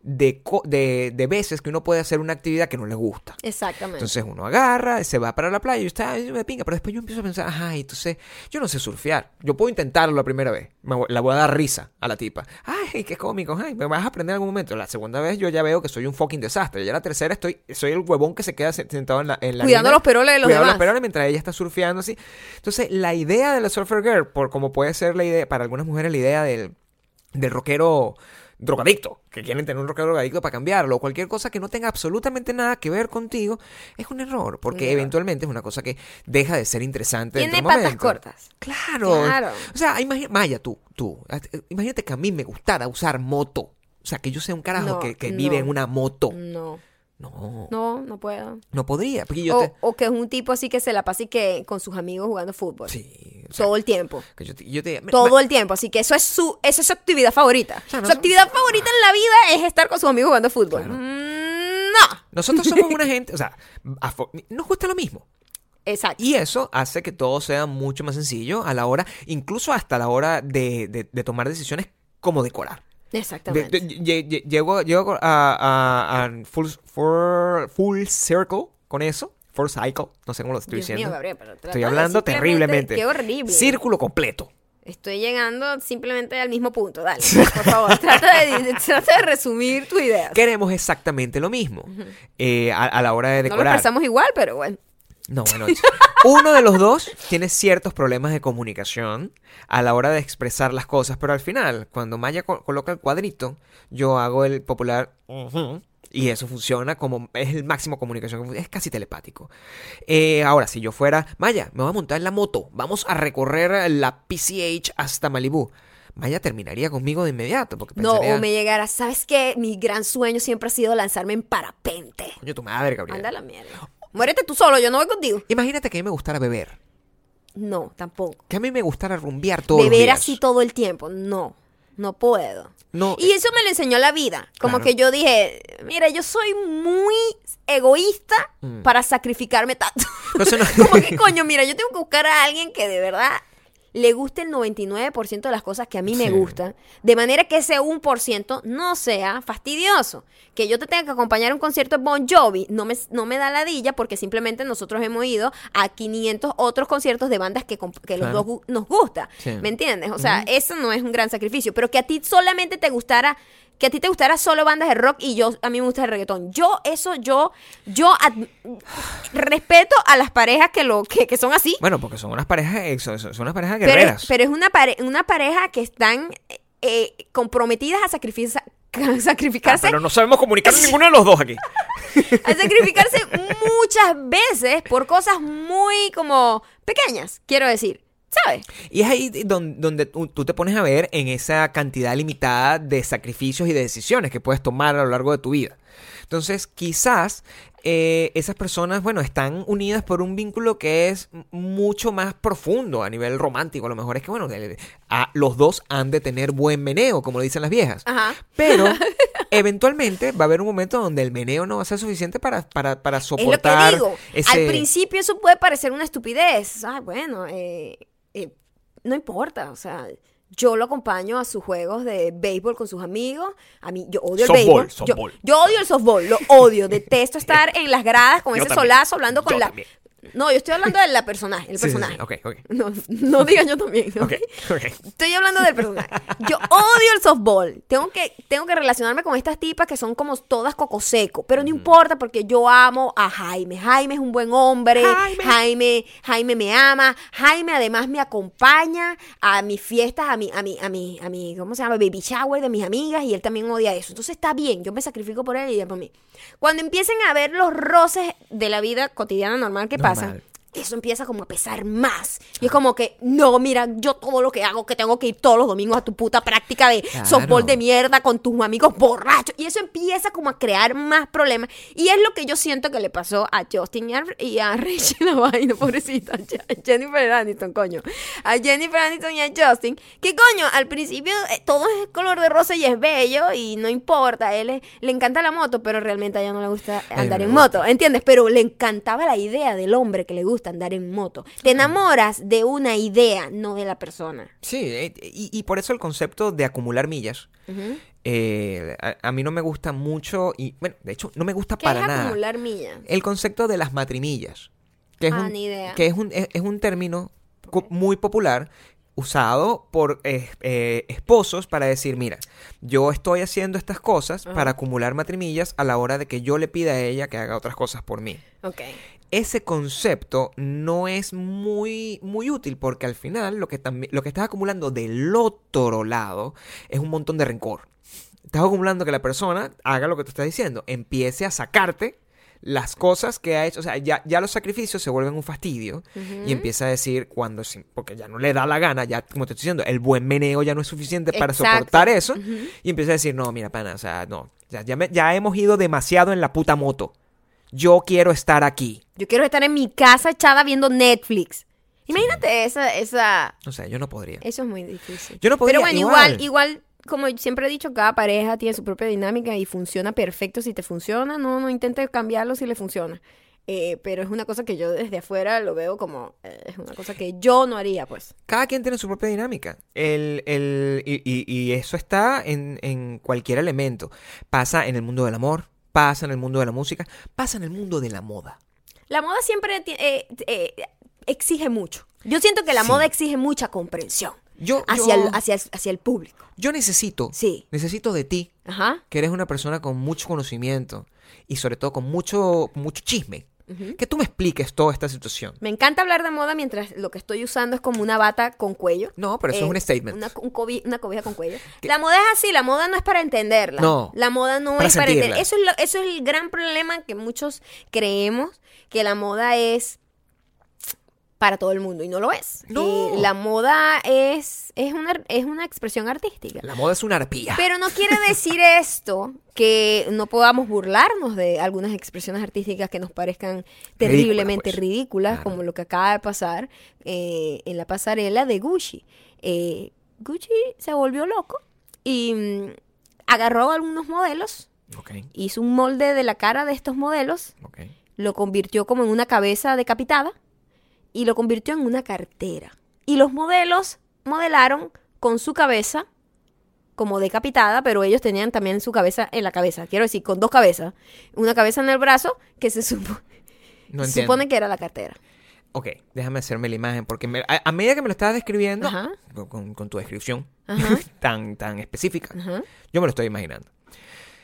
de, co- de, de veces que uno puede hacer una actividad que no le gusta. Exactamente. Entonces uno agarra, se va para la playa y está, "Ay, me pinga, pero después yo empiezo a pensar, ajá, entonces yo no sé surfear. Yo puedo intentarlo la primera vez, me la voy a dar risa a la tipa. Ay, qué cómico, ay, me vas a aprender en algún momento. La segunda vez yo ya veo que soy un fucking desastre. Ya la tercera estoy, soy el huevón que se queda se- sentado en la, en la Cuidando los peroles de los cuidando demás. los peroles mientras ella está surfeando así. Entonces la idea de la surfer girl, por como puede ser la idea, para algunas mujeres la idea del, del rockero drogadicto, que quieren tener un rockero drogadicto para cambiarlo, o cualquier cosa que no tenga absolutamente nada que ver contigo, es un error, porque eventualmente es una cosa que deja de ser interesante. Tiene patas momento. cortas. Claro. Claro. O sea, imagi- Maya, tú, tú, imagínate que a mí me gustara usar moto. O sea, que yo sea un carajo No, que, que no. vive en una moto. No, No, no, no, no puedo. podría. Porque yo O, te... o que es un tipo así que se la pasa y que con sus amigos jugando fútbol. Sí, o sea, Todo el tiempo. que yo te, yo te- Todo el tiempo. Así que eso es su, esa es su actividad favorita. sea, no su actividad favorita en la vida es estar con sus amigos jugando fútbol. Claro. Mm, no. Nosotros somos una gente, o sea, afo- nos gusta lo mismo. Exacto. Y eso hace que todo sea mucho más sencillo a la hora, incluso hasta la hora de, de- de tomar decisiones como decorar. Exactamente. de- lle- lle- Llego, llego a, a- a full, full, full circle con eso. Full cycle. No sé cómo lo estoy Dios diciendo. mío, Gabriel, pero trata estoy hablando terriblemente. Qué horrible. Círculo completo. Estoy llegando simplemente al mismo punto. Dale, por favor. trata, de, trata de resumir tu idea. Queremos exactamente lo mismo eh, a, a la hora de No lo decorar. expresamos igual, pero bueno. No, bueno, uno de los dos tiene ciertos problemas de comunicación a la hora de expresar las cosas, pero al final, cuando Maya co- coloca el cuadrito, yo hago el popular y eso funciona como es el máximo comunicación, es casi telepático. Eh, ahora, si yo fuera Maya, me voy a montar en la moto, vamos a recorrer la PCH hasta Malibú. Maya terminaría conmigo de inmediato, porque No, o me llegara. ¿Sabes qué? Mi gran sueño siempre ha sido lanzarme en parapente. coño, tu madre, Gabriel. Anda la mierda. Muérete tú solo, yo no voy contigo. Imagínate que a mí me gustara beber, No, tampoco. que a mí me gustara rumbear todos los Beber así todo el tiempo, no. no puedo. No, Y eso me lo enseñó la vida. Como Claro. que yo dije, mira, yo soy muy egoísta Mm. para sacrificarme tanto. Entonces no- Como que, coño, mira, yo tengo que buscar a alguien que de verdad le guste el 99% de las cosas que a mí me gustan, de manera que ese 1% no sea fastidioso. Que yo te tenga que acompañar a un concierto de Bon Jovi no me, no me da ladilla porque simplemente nosotros hemos ido a 500 otros conciertos de bandas que, que los dos nos gusta. Sí. ¿Me entiendes? O sea, eso no es un gran sacrificio. Pero que a ti solamente te gustara, que a ti te gustara solo bandas de rock y yo, a mí me gusta el reggaetón. Yo, eso, yo, yo respeto a las parejas que lo, que, que son así. Bueno, porque son unas parejas, eh, son, son unas parejas guerreras. pero es una, pare- una pareja que están eh, comprometidas a, sacrifica- a Ah, sacrificarse, pero no sabemos comunicar ninguno de los dos aquí. a sacrificarse muchas veces por cosas muy como pequeñas, quiero decir. ¿Sabes? Y es ahí donde, donde tú, te pones a ver en esa cantidad limitada de sacrificios y de decisiones que puedes tomar a lo largo de tu vida. Entonces, quizás eh, esas personas, bueno, están unidas por un vínculo que es mucho más profundo a nivel romántico. A lo mejor es que, bueno, a- los dos han de tener buen meneo, como dicen las viejas. Ajá. Pero eventualmente va a haber un momento donde el meneo no va a ser suficiente para, para, para Es lo que soportar digo. ese... Al principio eso puede parecer una estupidez. Ah, bueno, eh, no importa. O sea, yo lo acompaño a sus juegos de béisbol con sus amigos. A mí, yo odio el Softball, béisbol. Yo, odio el softball, lo odio. Detesto estar en las gradas con Yo ese también. solazo hablando con Yo la. también. No, yo estoy hablando de la personaje, el Sí, personaje. Ok, ok. No, no digan yo también. ¿ok? Ok, ok. Estoy hablando del personaje. Yo odio el softball. Tengo que, tengo que relacionarme con estas tipas que son como todas coco seco. Pero no importa porque yo amo a Jaime. Jaime es un buen hombre. Jaime. Jaime, Jaime me ama. Jaime además me acompaña a mis fiestas, a mi, a mi, a mi, a mi, ¿cómo se llama? Baby shower de mis amigas y él también odia eso. Entonces está bien. Yo me sacrifico por él y él por mí. Cuando empiecen a ver los roces de la vida cotidiana normal que Pasan, eso empieza como a pesar más. Y es como que, no, mira, yo todo lo que hago, que tengo que ir todos los domingos a tu puta práctica de Claro. softball de mierda con tus amigos borrachos. Y eso empieza como a crear más problemas. Y es lo que yo siento que le pasó a Justin y a, Rachel la vaina, pobrecita. a Jennifer Aniston, coño. A Jennifer Aniston y a Justin. Que coño, al principio eh, todo es color de rosa y es bello y no importa. Él le, le encanta la moto, pero realmente a ella no le gusta andar no en moto. ¿Entiendes? Pero le encantaba la idea del hombre que le gusta andar en moto. Te enamoras de una idea, no de la persona. Sí, eh, y, y por eso el concepto de acumular millas. Eh, a, a mí no me gusta mucho y, bueno, de hecho, no me gusta ¿Qué para es nada. acumular millas? El concepto de las matrimillas. Que es Ah, un, ni idea. Que es un, es, es un término muy popular usado por eh, eh, esposos para decir, mira, yo estoy haciendo estas cosas Ajá. para acumular matrimillas a la hora de que yo le pida a ella que haga otras cosas por mí. Ese concepto no es muy, muy útil porque al final lo que, lo que estás acumulando del otro lado es un montón de rencor. Estás acumulando que la persona haga lo que te está diciendo, empiece a sacarte las cosas que ha hecho, o sea, ya, ya los sacrificios se vuelven un fastidio y empieza a decir cuando, porque ya no le da la gana, ya como te estoy diciendo, el buen meneo ya no es suficiente para Exacto. soportar eso y empieza a decir, no, mira, pana, o sea, no, ya, ya, me- ya hemos ido demasiado en la puta moto. Yo quiero estar aquí. Yo quiero estar en mi casa echada viendo Netflix. Imagínate esa, esa, No sé, yo no podría. eso es muy difícil. Yo no podría, Pero bueno, igual, igual. igual, como siempre he dicho, cada pareja tiene su propia dinámica y funciona perfecto si te funciona. No, no intentes cambiarlo si le funciona. Eh, pero es una cosa que yo desde afuera lo veo como, eh, es una cosa que yo no haría, pues. Cada quien tiene su propia dinámica. El, el, y, y- y eso está en, en cualquier elemento. Pasa en el mundo del amor, pasa en el mundo de la música, pasa en el mundo de la moda. La moda siempre eh, eh, exige mucho. Yo siento que la Sí. moda exige mucha comprensión Yo, hacia, yo, el, hacia, el- hacia el público. yo necesito, Sí. necesito de ti, Ajá. que eres una persona con mucho conocimiento y sobre todo con mucho, mucho chisme, que tú me expliques toda esta situación. Me encanta hablar de moda mientras lo que estoy usando es como una bata con cuello. No, pero eso Eh, es un statement. Una, un cobi- una cobija con cuello. La moda es así, la moda no es para entenderla. No. La moda no Para es para sentirla. entender. Eso es, lo- eso es el gran problema que muchos creemos, que la moda es para todo el mundo y no lo es. No. Eh, la moda es, es, una, es una expresión artística. La moda es una arpía. Pero no quiere decir esto que no podamos burlarnos de algunas expresiones artísticas que nos parezcan terriblemente pues. ridículas, Claro. como lo que acaba de pasar eh, en la pasarela de Gucci. Eh, Gucci se volvió loco y mm, agarró algunos modelos, Ok, hizo un molde de la cara de estos modelos, ok. lo convirtió como en una cabeza decapitada y lo convirtió en una cartera. Y los modelos modelaron con su cabeza como decapitada, pero ellos tenían también su cabeza en la cabeza. Quiero decir, con dos cabezas. Una cabeza en el brazo que se, supo- No se supone que era la cartera. Ok, déjame hacerme la imagen, porque me- a, a medida que me lo estabas describiendo, con, con tu descripción tan, tan específica, Ajá. yo me lo estoy imaginando.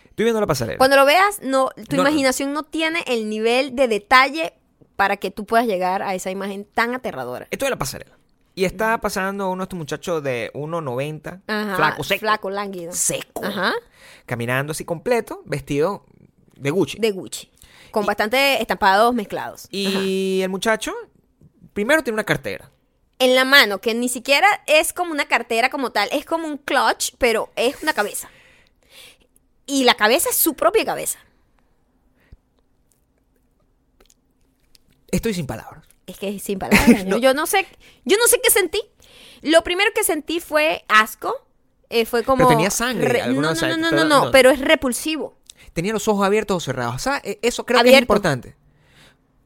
Estoy viendo la pasarela. Cuando lo veas, no, tu no. imaginación no tiene el nivel de detalle para que tú puedas llegar a esa imagen tan aterradora. Esto es la pasarela. Y está pasando uno de estos muchachos de 1,90, Ajá, flaco, seco. Flaco, lánguido. Seco. Ajá. Caminando así completo, vestido de Gucci. De Gucci. Con bastante estampados mezclados. Ajá. Y el muchacho, primero tiene una cartera. En la mano, que ni siquiera es como una cartera como tal, es como un clutch, pero es una cabeza. Y la cabeza es su propia cabeza. Estoy sin palabras. Es que es sin palabras. ¿no? Yo no sé, yo no sé qué sentí. Lo primero que sentí fue asco. eh, fue como. Pero tenía sangre, no, no, no, no, pero- no, no, pero es repulsivo. Tenía los ojos abiertos o cerrados. O sea, e- eso creo que es importante.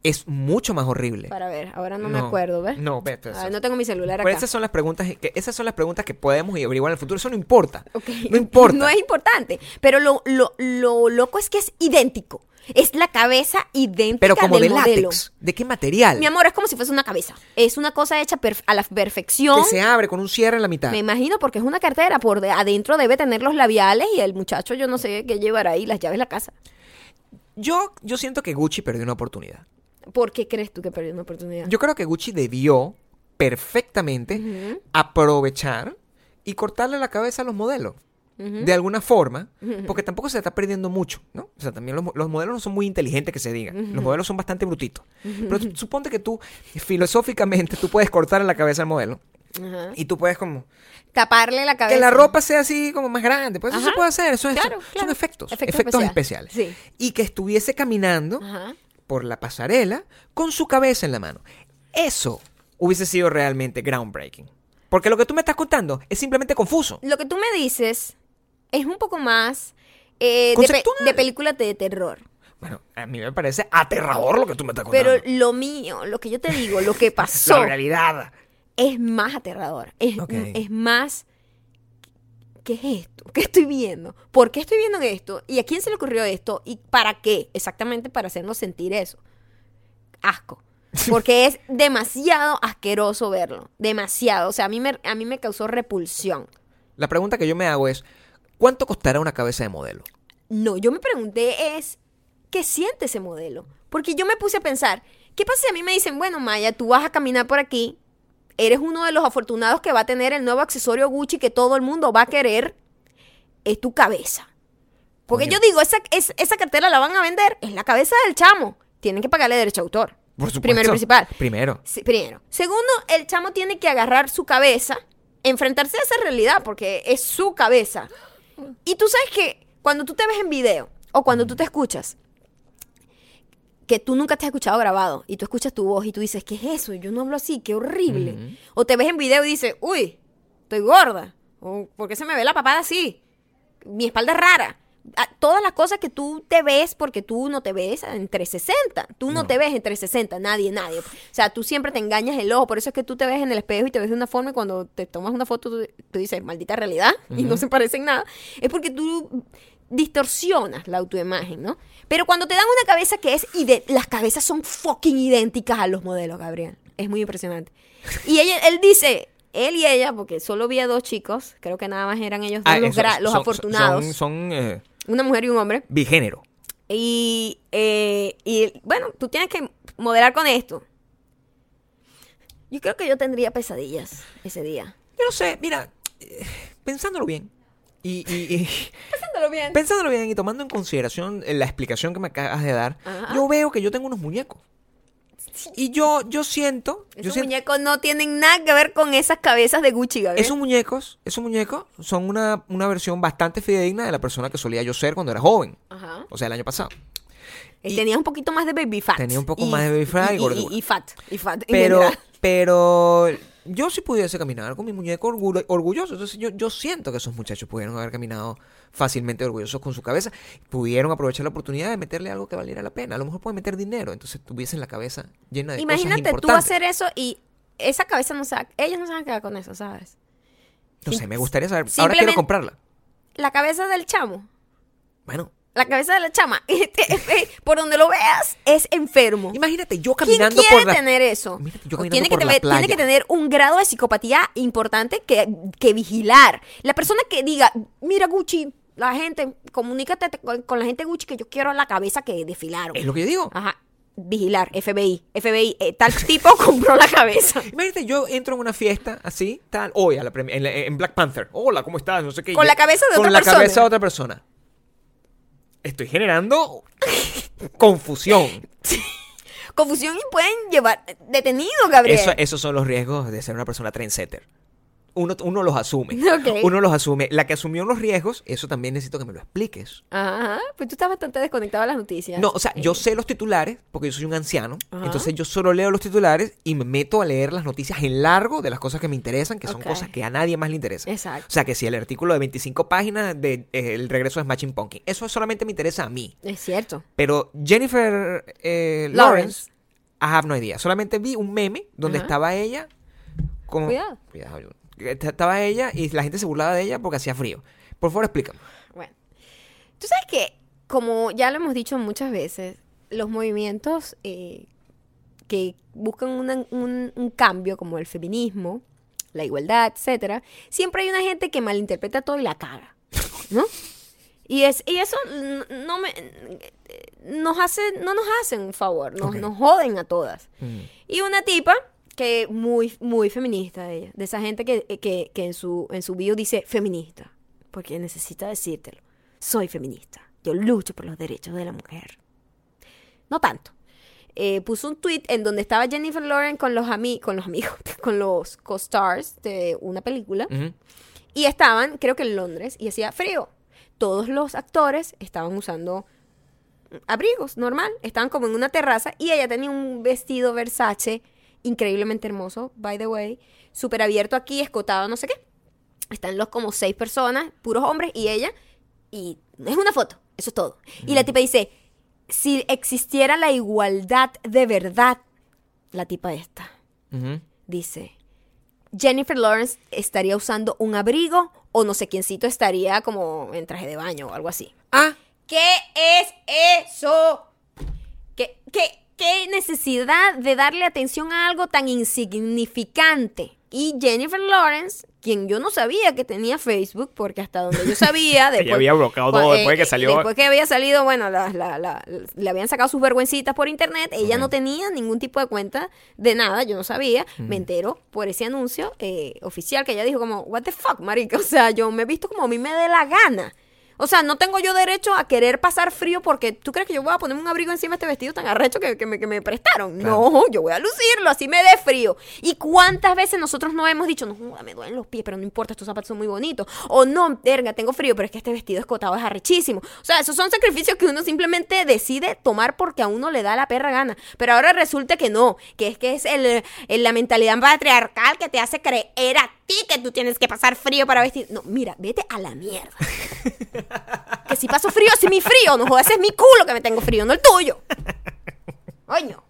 Es mucho más horrible. Para ver, ahora no, me acuerdo, ¿ves? No, vete. A ver, no tengo mi celular Pero acá. esas son las preguntas que esas son las preguntas que podemos averiguar en el futuro. Eso no importa. Ok. No importa. No es importante. Pero lo, lo, lo loco es que es idéntico. Es la cabeza idéntica Pero como del de modelo. látex. ¿De qué material? Mi amor, es como si fuese una cabeza. Es una cosa hecha a la perfección. Que se abre con un cierre en la mitad. Me imagino porque es una cartera. Por de- adentro debe tener los labiales y el muchacho, yo no sé qué llevará ahí, las llaves de la casa. Yo, yo siento que Gucci perdió una oportunidad. ¿Por qué crees tú que perdió una oportunidad? Yo creo que Gucci debió perfectamente aprovechar y cortarle la cabeza a los modelos. De alguna forma, porque tampoco se está perdiendo mucho, ¿no? O sea, también los, los modelos no son muy inteligentes que se diga. Los modelos son bastante brutitos. Pero tú- suponte que tú, filosóficamente, tú puedes cortarle la cabeza al modelo. Ajá. Y tú puedes como... Taparle la cabeza. Que la ropa sea así como más grande. Pues eso Ajá. se puede hacer. Eso es- Claro, son claro. efectos. Efectos Efectos, especiales. especiales. Sí. Y que estuviese caminando por la pasarela con su cabeza en la mano. Eso hubiese sido realmente groundbreaking. Porque lo que tú me estás contando es simplemente confuso. Lo que tú me dices es un poco más eh, de, pe- de película de terror. Bueno, a mí me parece aterrador lo que tú me estás contando. Pero lo mío, lo que yo te digo, lo que pasó, la realidad. es más aterrador. Es, es más. ¿Qué es esto? ¿Qué estoy viendo? ¿Por qué estoy viendo esto? ¿Y a quién se le ocurrió esto? ¿Y para qué? Exactamente para hacernos sentir eso. Asco. Porque es demasiado asqueroso verlo. Demasiado. O sea, a mí me, a mí me causó repulsión. La pregunta que yo me hago es, ¿cuánto costará una cabeza de modelo? No, yo me pregunté es, ¿qué siente ese modelo? Porque yo me puse a pensar, ¿qué pasa si a mí me dicen, bueno, Maya, tú vas a caminar por aquí, eres uno de los afortunados que va a tener el nuevo accesorio Gucci que todo el mundo va a querer, es tu cabeza. Porque Coño. yo digo, esa, es- esa cartera la van a vender, es la cabeza del chamo. Tienen que pagarle derecho a autor. Por supuesto. Primero y principal. Primero. Sí, primero. Segundo, el chamo tiene que agarrar su cabeza, enfrentarse a esa realidad, porque es su cabeza. Y tú sabes que cuando tú te ves en video o cuando tú te escuchas, que tú nunca te has escuchado grabado y tú escuchas tu voz y tú dices, ¿qué es eso? Yo no hablo así, qué horrible. O te ves en video y dices, uy, estoy gorda. O ¿por qué se me ve la papada así? Mi espalda es rara. Todas las cosas que tú te ves porque tú no te ves en 360. Tú no, No. te ves en 360, nadie, nadie. O sea, tú siempre te engañas el ojo. Por eso es que tú te ves en el espejo y te ves de una forma y cuando te tomas una foto tú, tú dices, maldita realidad, y no se parece en nada. Es porque tú distorsionas la autoimagen, ¿no? Pero cuando te dan una cabeza que es... Las cabezas son fucking idénticas a los modelos, Gabriel. Es muy impresionante. Y ella, él dice... Él y ella, porque solo vi a dos chicos, creo que nada más eran ellos dos Ah, los, eso- los son- afortunados, Son, son eh, una mujer y un hombre. bigénero. Y, eh, y bueno, tú tienes que modelar con esto. Yo creo que yo tendría pesadillas ese día. Yo no sé, mira, eh, pensándolo bien. Y, y- y- Pensándolo bien. pensándolo bien y tomando en consideración eh, la explicación que me acabas de dar, Ajá. yo veo que yo tengo unos muñecos. Y yo, yo siento, yo Esos siento muñecos no tienen nada que ver con esas cabezas de Gucci, Gabriel. esos muñecos, esos muñecos son una, una versión bastante fidedigna de la persona que solía yo ser cuando era joven. Ajá. O sea, el año pasado. Él y- tenía un poquito más de baby fat. Tenía un poco más de baby fat y y, y fat. Y fat Pero, pero yo sí pudiese caminar con mi muñeco orgullo- orgulloso. Entonces yo, yo siento que esos muchachos pudieron haber caminado fácilmente orgullosos con su cabeza. Pudieron aprovechar la oportunidad de meterle algo que valiera la pena. A lo mejor pueden meter dinero. Entonces tuviesen la cabeza llena de cosas Imagínate tú importantes. hacer eso y esa cabeza no se va, ellos no se van a quedar con eso, ¿sabes? No sé, me gustaría saber. Ahora quiero comprarla. La cabeza del chamo, Bueno, la cabeza de la chama, por donde lo veas, es enfermo. imagínate yo ¿Quién caminando quiere por la... tener eso? Imagínate yo caminando tiene, que la tener, tiene que tener un grado de psicopatía importante que, que vigilar. La persona que diga, mira Gucci, la gente, comunícate con, con la gente Gucci que yo quiero la cabeza que desfilaron. Es lo que yo digo. Ajá. Vigilar, FBI, FBI, eh, tal tipo compró la cabeza. Imagínate, yo entro en una fiesta así, tal, hoy a la en, la- en Black Panther. Hola, ¿cómo estás? No sé qué. Con la cabeza de con otra la persona. cabeza de otra persona. Estoy generando confusión. Confusión y pueden llevar detenido, Gabriel. Eso, esos son los riesgos de ser una persona trendsetter. Uno, uno los asume. Uno los asume. La que asumió los riesgos, eso también necesito que me lo expliques. Ajá, pues tú estás bastante desconectado de las noticias. No, o sea, yo Eh, sé los titulares porque yo soy un anciano. Ajá. Entonces yo solo leo los titulares y me meto a leer las noticias en largo de las cosas que me interesan, que son cosas que a nadie más le interesan. Exacto. O sea, que si el artículo de 25 páginas de eh, el regreso de Smashing Pumpkin, eso solamente me interesa a mí. Es cierto. Pero Jennifer eh, Lawrence. Lawrence, I have no idea. Solamente vi un meme donde Ajá. estaba ella como... Cuidado. Cuidado, yo- Estaba ella y la gente se burlaba de ella porque hacía frío. Por favor, explícame. Bueno, tú sabes que, como ya lo hemos dicho muchas veces, los movimientos eh, que buscan una- un, un cambio, como el feminismo, la igualdad, etcétera, siempre hay una gente que malinterpreta todo y la caga, ¿no? Y, es, y eso no me nos hace, no nos hacen un favor, nos, Ok. nos joden a todas. Mm. Y una tipa que muy, muy feminista ella, de esa gente que, que, que en su, en su bio dice feminista, porque necesita decírtelo. Soy feminista, yo lucho por los derechos de la mujer. No tanto. Eh, puso un tweet en donde estaba Jennifer Lawrence con los, ami con los amigos, con los co-stars de una película. Ujú. Y estaban, creo que en Londres, y hacía frío. Todos los actores estaban usando abrigos, normal. Estaban como en una terraza y ella tenía un vestido Versace increíblemente hermoso, by the way. Súper abierto aquí, escotado, no sé qué. Están los como seis personas, puros hombres, y ella. Y es una foto, eso es todo. Y la tipa dice, si existiera la igualdad de verdad, la tipa esta dice, Jennifer Lawrence estaría usando un abrigo o no sé quiéncito estaría como en traje de baño o algo así. Ah, ¿Qué es eso? ¿Qué, qué, qué necesidad de darle atención a algo tan insignificante? Y Jennifer Lawrence, quien yo no sabía que tenía Facebook, porque hasta donde yo sabía, después, había bloqueado todo cua- después que salió. Después que había salido, bueno, la- la- la- le habían sacado sus vergüencitas por internet. Ella no tenía ningún tipo de cuenta de nada, yo no sabía. Me entero por ese anuncio eh, oficial que ella dijo como, what the fuck, marica. O sea, yo me he visto como a mí me dé la gana. O sea, no tengo yo derecho a querer pasar frío porque tú crees que yo voy a ponerme un abrigo encima de este vestido tan arrecho que, que me, que me prestaron. Claro. No, yo voy a lucirlo, así me dé frío. ¿Y cuántas veces nosotros no hemos dicho, no, me duelen los pies, pero no importa, estos zapatos son muy bonitos? O no, verga, tengo frío, pero es que este vestido escotado es arrechísimo. O sea, esos son sacrificios que uno simplemente decide tomar porque a uno le da la perra gana. Pero ahora resulta que no, que es que es el, el- la mentalidad patriarcal que te hace creer a ti que tú tienes que pasar frío para vestir. No, mira, vete a la mierda. Que si paso frío, si mi frío, no jodas, ese es mi culo que me tengo frío, no el tuyo. Coño.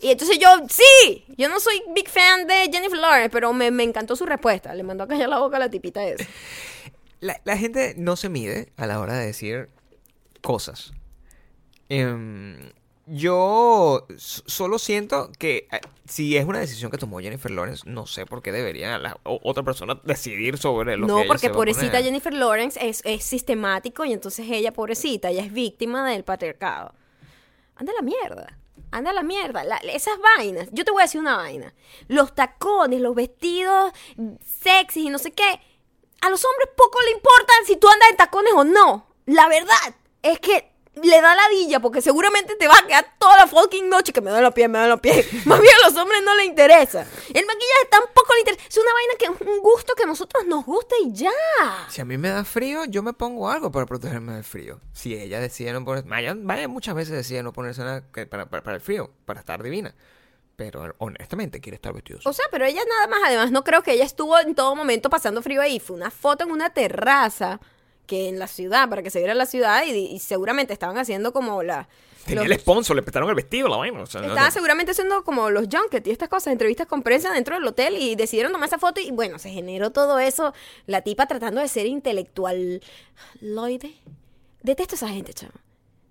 Y entonces yo, sí, yo no soy big fan de Jennifer Lawrence, pero me, me encantó su respuesta. Le mandó a callar la boca a la tipita esa. la, la gente no se mide a la hora de decir cosas. Em, yo solo siento que eh, si es una decisión que tomó Jennifer Lawrence, no sé por qué debería la otra persona decidir sobre lo que No, ella porque se va a pobrecita poner. Jennifer Lawrence es, es sistemático y entonces ella, pobrecita, ella es víctima del patriarcado. Anda a la mierda. Anda a la mierda. La- esas vainas. Yo te voy a decir una vaina. Los tacones, los vestidos sexys y no sé qué. A los hombres poco le importan si tú andas en tacones o no. La verdad es que le da ladilla porque seguramente te va a quedar toda la fucking noche que me da la pie, me da la pie. Más bien a los hombres no le interesa. El maquillaje tampoco le interesa. Es una vaina que es un gusto que a nosotros nos gusta y ya. Si a mí me da frío, yo me pongo algo para protegerme del frío. Si ella decide no ponerse... Vaya, vaya muchas veces decide no ponerse nada para, para, para el frío, para estar divina. pero honestamente quiere estar vestido. O sea, pero ella nada más, además, no creo que ella estuvo en todo momento pasando frío ahí. Fue una foto en una terraza que en la ciudad, para que se viera la ciudad, y, y seguramente estaban haciendo como la. Tenía los- el sponsor, le prestaron el vestido, la vaina. o sea, no- Estaba no. seguramente haciendo como los junkets y estas cosas, entrevistas con prensa dentro del hotel y decidieron tomar esa foto y bueno, se generó todo eso. La tipa tratando de ser intelectual. Loide. Detesto a esa gente, chavo.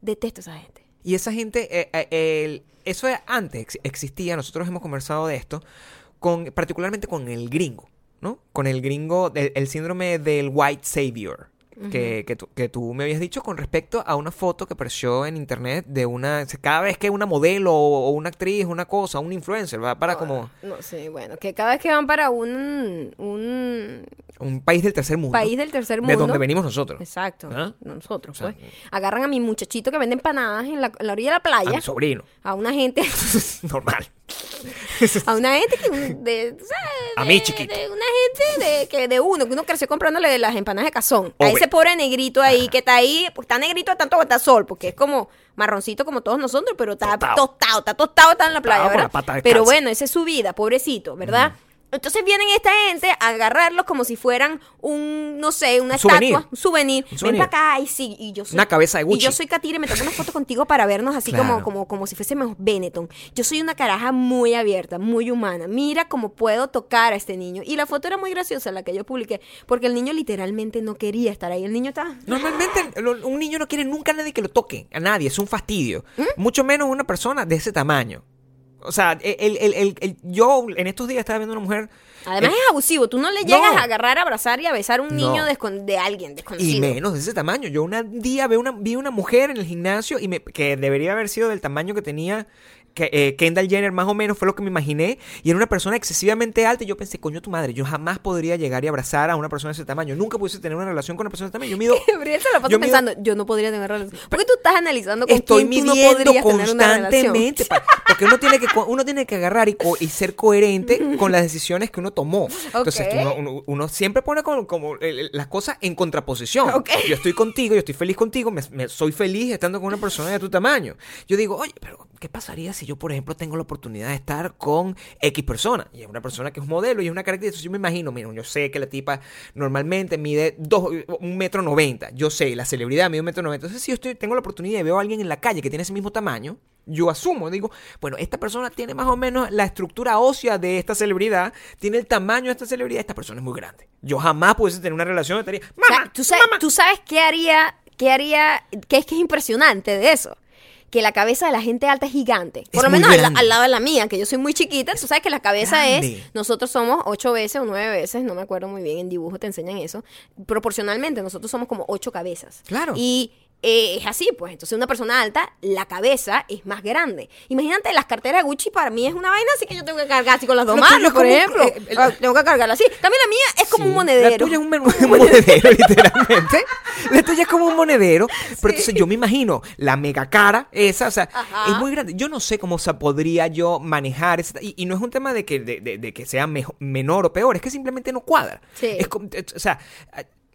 Detesto a esa gente. Y esa gente, eh, eh, el- eso antes ex- existía, nosotros hemos conversado de esto, con, particularmente con el gringo, ¿no? Con el gringo, el, el síndrome del white savior. Que, que, tú, que tú me habías dicho con respecto a una foto que apareció en internet de una. Cada vez que una modelo o una actriz, una cosa, un influencer, va para como No sé, bueno, que cada vez que van para un, un un país del tercer mundo. país del tercer mundo. De donde venimos nosotros. Exacto. ¿Ah? Nosotros, O sea, pues. Agarran a mi muchachito que vende empanadas en la, en la orilla de la A playa. mi sobrino. A una gente. Normal. a una gente que. A mí, chiquito. de una gente de que de uno que uno creció comprándole las empanadas de cazón a ese pobre negrito ahí que está ahí pues está negrito tanto aguantar sol porque es como marroncito como todos nosotros pero está Tostado. tostado, está tostado está en la playa pero bueno esa es su vida pobrecito ¿verdad? Entonces vienen esta gente a agarrarlos como si fueran un, no sé, una souvenir. estatua, un souvenir. Un Ven souvenir. para acá y sí, y yo soy Una cabeza de Y Gucci. yo soy Katira y me tomo una foto contigo para vernos así como, como, como si fuésemos Benetton. Yo soy una caraja muy abierta, muy humana. Mira cómo puedo tocar a este niño. Y la foto era muy graciosa, la que yo publiqué, porque el niño literalmente no quería estar ahí. El niño estaba... Normalmente lo- un niño no quiere nunca a nadie que lo toque, a nadie, es un fastidio. ¿Mm? Mucho menos una persona de ese tamaño. O sea, el, el- el- el- yo en estos días estaba viendo una mujer Además eh, es abusivo. Tú no le llegas no. a agarrar, a abrazar y a besar a un No. niño de alguien desconocido. y menos de ese tamaño. Yo un día vi una, vi una mujer en el gimnasio y me, que debería haber sido del tamaño que tenía que, eh, Kendall Jenner, más o menos fue lo que me imaginé. Y era una persona excesivamente alta y yo pensé, coño tu madre, yo jamás podría llegar y abrazar a una persona de ese tamaño. Nunca pudiese tener una relación con una persona de ese tamaño. Yo mido Gabriel se lo pasa Yo mido- pensando, yo no podría tener relación. ¿Por qué tú estás analizando con Estoy quién tú no midiendo podrías tener una relación? constantemente. porque uno tiene que uno tiene que agarrar y, co- y ser coherente con las decisiones que uno tomó. Entonces Ok. uno, uno- uno siempre pone como, como, las cosas en contraposición. Ok. Yo estoy contigo, yo estoy feliz contigo, me, me- soy feliz estando con una persona de tu tamaño. Yo digo, oye, pero ¿qué pasaría si yo, por ejemplo, tengo la oportunidad de estar con X persona? Y es una persona que es un modelo y es una característica. Yo me imagino, mira, yo sé que la tipa normalmente mide dos, un metro noventa. Yo sé, la celebridad mide un metro noventa. Entonces, si yo estoy, tengo la oportunidad y veo a alguien en la calle que tiene ese mismo tamaño, yo asumo, digo, bueno, esta persona tiene más o menos la estructura ósea de esta celebridad, tiene el tamaño de esta celebridad, esta persona es muy grande. Yo jamás pudiese tener una relación, estaría, O sea, mamá, ¿tú, sabes, mamá". tú sabes qué haría, qué haría, qué es que es impresionante de eso. Que la cabeza de la gente alta es gigante. Por Es lo menos al, lado de la mía, que yo soy muy chiquita. Tú sabes que la cabeza Grande. es. Nosotros somos ocho veces o nueve veces, no me acuerdo muy bien, en dibujo te enseñan eso. Proporcionalmente, nosotros somos como ocho cabezas. Claro. Y eh, es así, pues. Entonces, una persona alta, la cabeza es más grande. Imagínate, las carteras de Gucci para mí es una vaina así que yo tengo que cargar así con las dos manos, por ejemplo. eh, el- Ah, tengo que cargarla así. También la mía es como Sí, un monedero. La tuya es un, monedero, literalmente. La tuya es como un monedero. Pero entonces yo me imagino la mega cara esa, o sea, Ajá. es muy grande. Yo no sé cómo se podría yo manejar. esa- y, y no es un tema de que, de, de- de que sea menor o peor, es que simplemente no cuadra. Sí. Es como- o sea,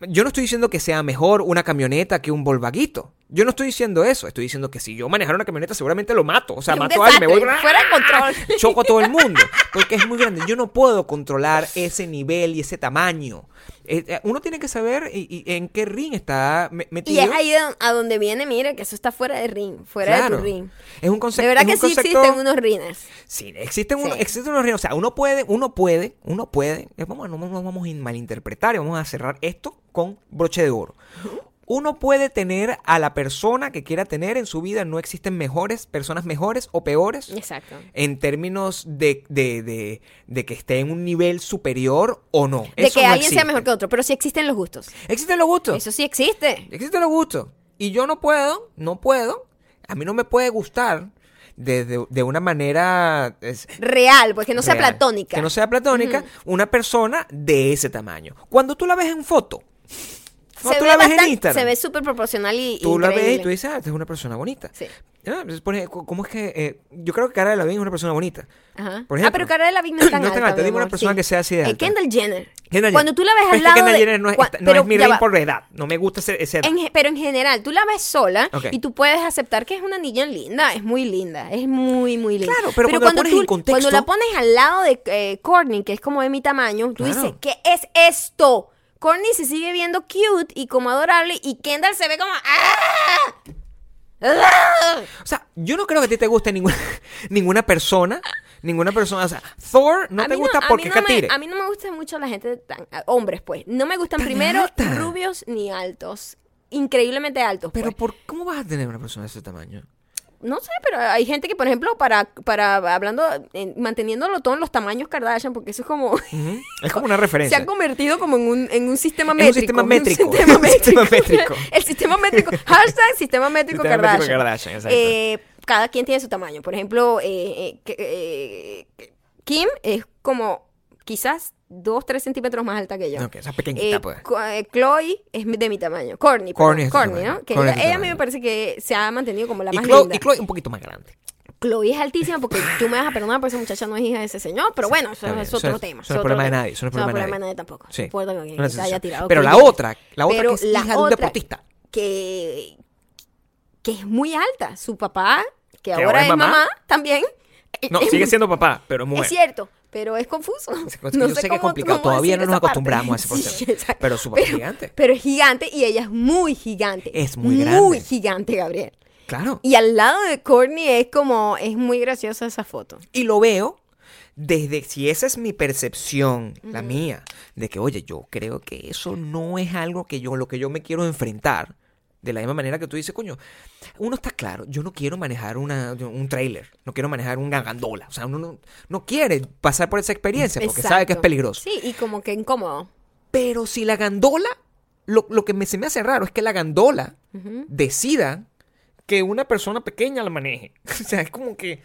yo no estoy diciendo que sea mejor una camioneta que un Volvaguito. Yo no estoy diciendo eso. Estoy diciendo que si yo manejara una camioneta seguramente lo mato. O sea, mato a alguien, me voy desastre, fuera de control. choco a todo el mundo. Porque es muy grande. Yo no puedo controlar ese nivel y ese tamaño. Eh, eh, uno tiene que saber y- y en qué ring está me- Y metido. es ahí a- a donde viene, mira, que eso está fuera de ring, fuera de tu ring. Es un concepto. De verdad es que sí concepto- existen unos ringers. Sí, existen, unos, existen unos reinos. O sea, uno puede, uno puede, uno puede. eh, Vamos, no, no vamos a malinterpretar y vamos a cerrar esto con broche de oro. Uno puede tener a la persona que quiera tener en su vida. No existen mejores, personas mejores o peores. Exacto. En términos de, de, de, de que esté en un nivel superior o no. De Eso que no alguien sea mejor que otro, pero sí existen los gustos. Existen los gustos. Eso sí existe. Existen los gustos. Y yo no puedo, no puedo. A mí no me puede gustar de, de- de una manera es, Real, pues que no sea platónica. Que no sea platónica, una persona de ese tamaño. Cuando tú la ves en foto, cuando se tú ve la ves en bastante- Instagram, Se ve súper proporcional y tú la ves y tú dices, ah, esta es una persona bonita. Sí. Ah, ¿Cómo es que.? eh, yo creo que Cara de la es una persona bonita. Ajá. Por ah, ejemplo, pero Cara de la no es tan no es tan alta. alta, dime una persona sí. que sea así de Eh, alta. Kendall Jenner Kendall Cuando tú la ves Pero al es que lado Kendall de- Jenner no es, no pero es mi rey por edad. No me gusta ese, ese edad. En pero en general, tú la ves sola y tú puedes aceptar que es una niña linda, es muy linda, es muy, muy linda. Claro, pero cuando la pones en contexto- Cuando la pones al lado de eh, Courtney, que es como de mi tamaño, tú Claro. dices, ¿qué es esto? Courtney se sigue viendo cute y como adorable y Kendall se ve como... ¡Ah! ¡Ah! O sea, yo no creo que a ti te guste ninguna, ninguna persona. Ninguna persona. O sea, Thor no A te gusta a porque no catire. me, a mí no me gusta mucho la gente tan... a- Hombres, pues. No me gustan Tan primero alta. rubios ni altos. Increíblemente altos, Pero pues. ¿por cómo vas a tener una persona de ese tamaño? No sé, pero hay gente que, por ejemplo, para, para hablando, eh, manteniéndolo todo en los tamaños Kardashian, porque eso es como. Es como una se referencia. ha convertido como en un, en un sistema En un métrico. sistema métrico. Un sistema métrico. métrico. El sistema métrico. Hashtag sistema métrico Sistema Kardashian. métrico Kardashian, exacto. Eh, cada quien tiene su tamaño. Por ejemplo, eh, eh, eh, Kim es como quizás dos, tres centímetros más alta que yo. Ok, esa pequeñita, Eh, pues. Eh, Chloe es de mi tamaño. Tu Kourtney, tamaño. ¿no? Que ella, a mí me parece que se ha mantenido como la Y más Chloe, linda. y Chloe un poquito más grande. Chloe es altísima porque tú me vas a perdonar, pero esa muchacha no es hija de ese señor. Pero bueno, eso es otro tema. eso no es problema de nadie, eso no es problema de nadie. tampoco. Sí. No se haya tirado. Pero la otra, la otra Pero que es la hija de un deportista. Que, que es muy alta. Su papá, que, Que ahora, es mamá, también. No, es- sigue siendo papá, pero es mujer. Es cierto, pero es confuso. Que yo sé que es complicado, todavía no nos acostumbramos a ese proceso. exacto. Pero es gigante. Pero es gigante y ella es muy gigante. Es muy Muy grande. gigante, Gabriel. Claro. Y al lado de Courtney es como, es muy graciosa esa foto. Y lo veo desde, si esa es mi percepción, la mía, de que, oye, yo creo que eso no es algo que yo, lo que yo me quiero enfrentar. De la misma manera que tú dices, coño, uno está claro, yo no quiero manejar una, un trailer, no quiero manejar un gandola. O sea, uno no, no quiere pasar por esa experiencia porque sabe que es peligroso. Sí, y como que incómodo. Pero si la gandola, lo, lo que me, se me hace raro es que la gandola decida que una persona pequeña la maneje. O sea, es como que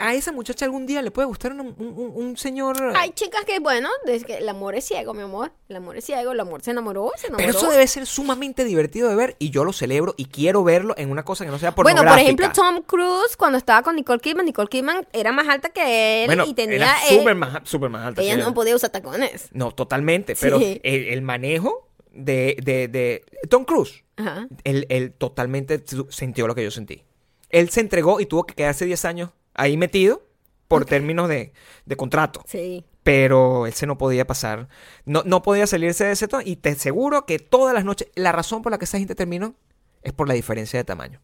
a esa muchacha algún día le puede gustar un, un- señor... Hay chicas que, bueno, es que el amor es ciego, mi amor. El amor es ciego, el amor se enamoró, se enamoró. Pero eso debe ser sumamente divertido de ver y yo lo celebro y quiero verlo en una cosa que no sea Bueno, pornográfica. por ejemplo, Tom Cruise, cuando estaba con Nicole Kidman, Nicole Kidman era más alta que él Bueno, y tenía... era eh, súper más, súper más alta ella que no él. podía usar tacones. No, totalmente. Pero Sí. el, el manejo de, de, de Tom Cruise, Ajá. él, él totalmente sintió lo que yo sentí. Él se entregó y tuvo que quedarse 10 años ahí metido por términos de, de contrato. Sí. Pero ese no podía pasar. No, no podía salirse de ese tono. Y te aseguro que todas las noches. La razón por la que esa gente terminó es por la diferencia de tamaño.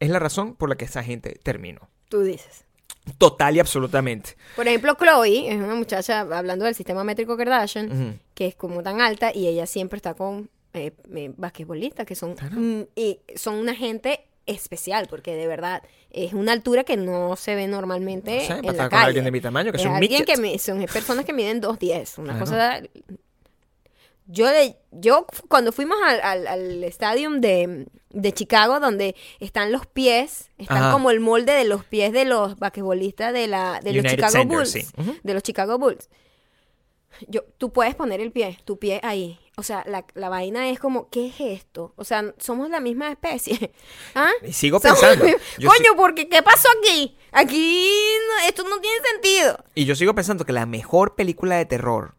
Es la razón por la que esa gente terminó. Tú dices. Total y absolutamente. Por ejemplo, Chloe es una muchacha, hablando del sistema métrico Kardashian, que es como tan alta y ella siempre está con eh, eh, basquetbolistas que son, Claro. mm, y son una gente especial porque de verdad es una altura que no se ve normalmente No sé, en la con calle. alguien de mi tamaño, que Es son alguien que son personas que miden 2.10, una Claro. cosa yo le- yo cuando fuimos al, al, al estadio de, de Chicago donde están los pies están Ajá. como el molde de los pies de los basquetbolistas de la de los United Chicago Center, Bulls sí. De los Chicago Bulls yo tú puedes poner el pie tu pie ahí o sea la, la vaina es como qué es esto o sea somos la misma especie ¿Ah? Y sigo pensando. coño porque qué pasó aquí aquí no- esto no tiene sentido y yo sigo pensando que la mejor película de terror,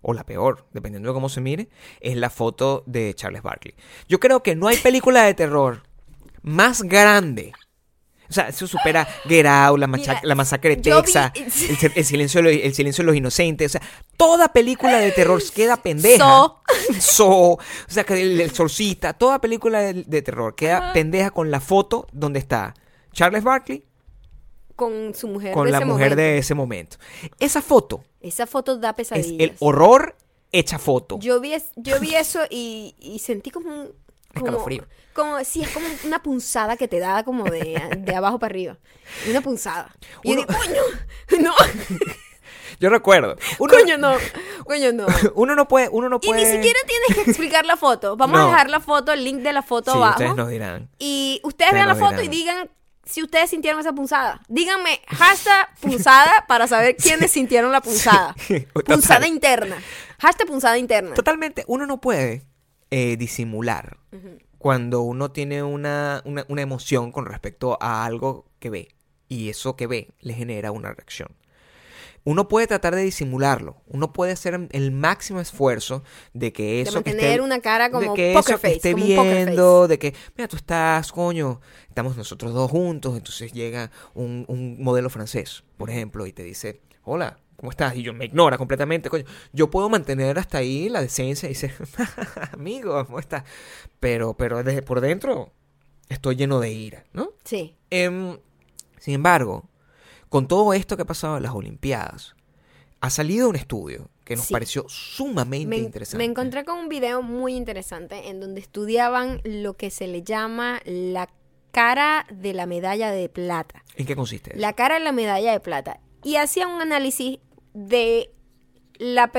o la peor, dependiendo de cómo se mire, es la foto de Charles Barkley. Yo creo que no hay película de terror más grande. O sea, eso supera Get Out, la, macha- Mira, la masacre de vi- Texas, el, si- el silencio de los, el silencio de los inocentes. O sea, toda película de terror queda pendeja. So. So, o sea, que el, el toda película de, de terror queda pendeja con la foto donde está Charles Barkley con su mujer con de la ese mujer momento. de ese momento. Esa foto esa foto da es pesadillas el horror hecha foto. Yo vi, es- yo vi eso y, y sentí como un... Como, Escalofrío. como, sí, es como una punzada que te da como de, de abajo para arriba. Una punzada. Y Uno- yo digo, coño, no, Yo recuerdo. Uno, coño, no, coño, no. uno no puede, uno no Y puede. ni siquiera tienes que explicar la foto. Vamos No. a dejar la foto, el link de la foto Sí, abajo. ustedes nos dirán. Y ustedes Ustedes vean la foto y digan si ustedes sintieron esa punzada. Díganme hashtag punzada para saber quiénes sintieron la punzada. Sí, punzada interna. Hashtag punzada interna. Totalmente, uno no puede eh, disimular cuando uno tiene una, una, una emoción con respecto a algo que ve. Y eso que ve le genera una reacción. uno puede tratar de disimularlo. Uno puede hacer el máximo esfuerzo de que eso mantener esté, una cara como de que poker eso que esté como viendo, de que, mira, tú estás, coño, estamos nosotros dos juntos, entonces llega un, un modelo francés, por ejemplo, y te dice, hola, ¿cómo estás? Y yo me ignora completamente, coño. Yo puedo mantener hasta ahí la decencia y decir, amigo, ¿cómo estás? Pero, pero desde por dentro estoy lleno de ira, ¿no? Sí. Em, sin embargo, con todo esto que ha pasado en las Olimpiadas, ha salido un estudio que nos Sí. pareció sumamente Me, interesante. me encontré con un video muy interesante en donde estudiaban lo que se le llama la cara de la medalla de plata. ¿En qué consiste? eso? La cara de la medalla de plata. Y hacían un análisis de, la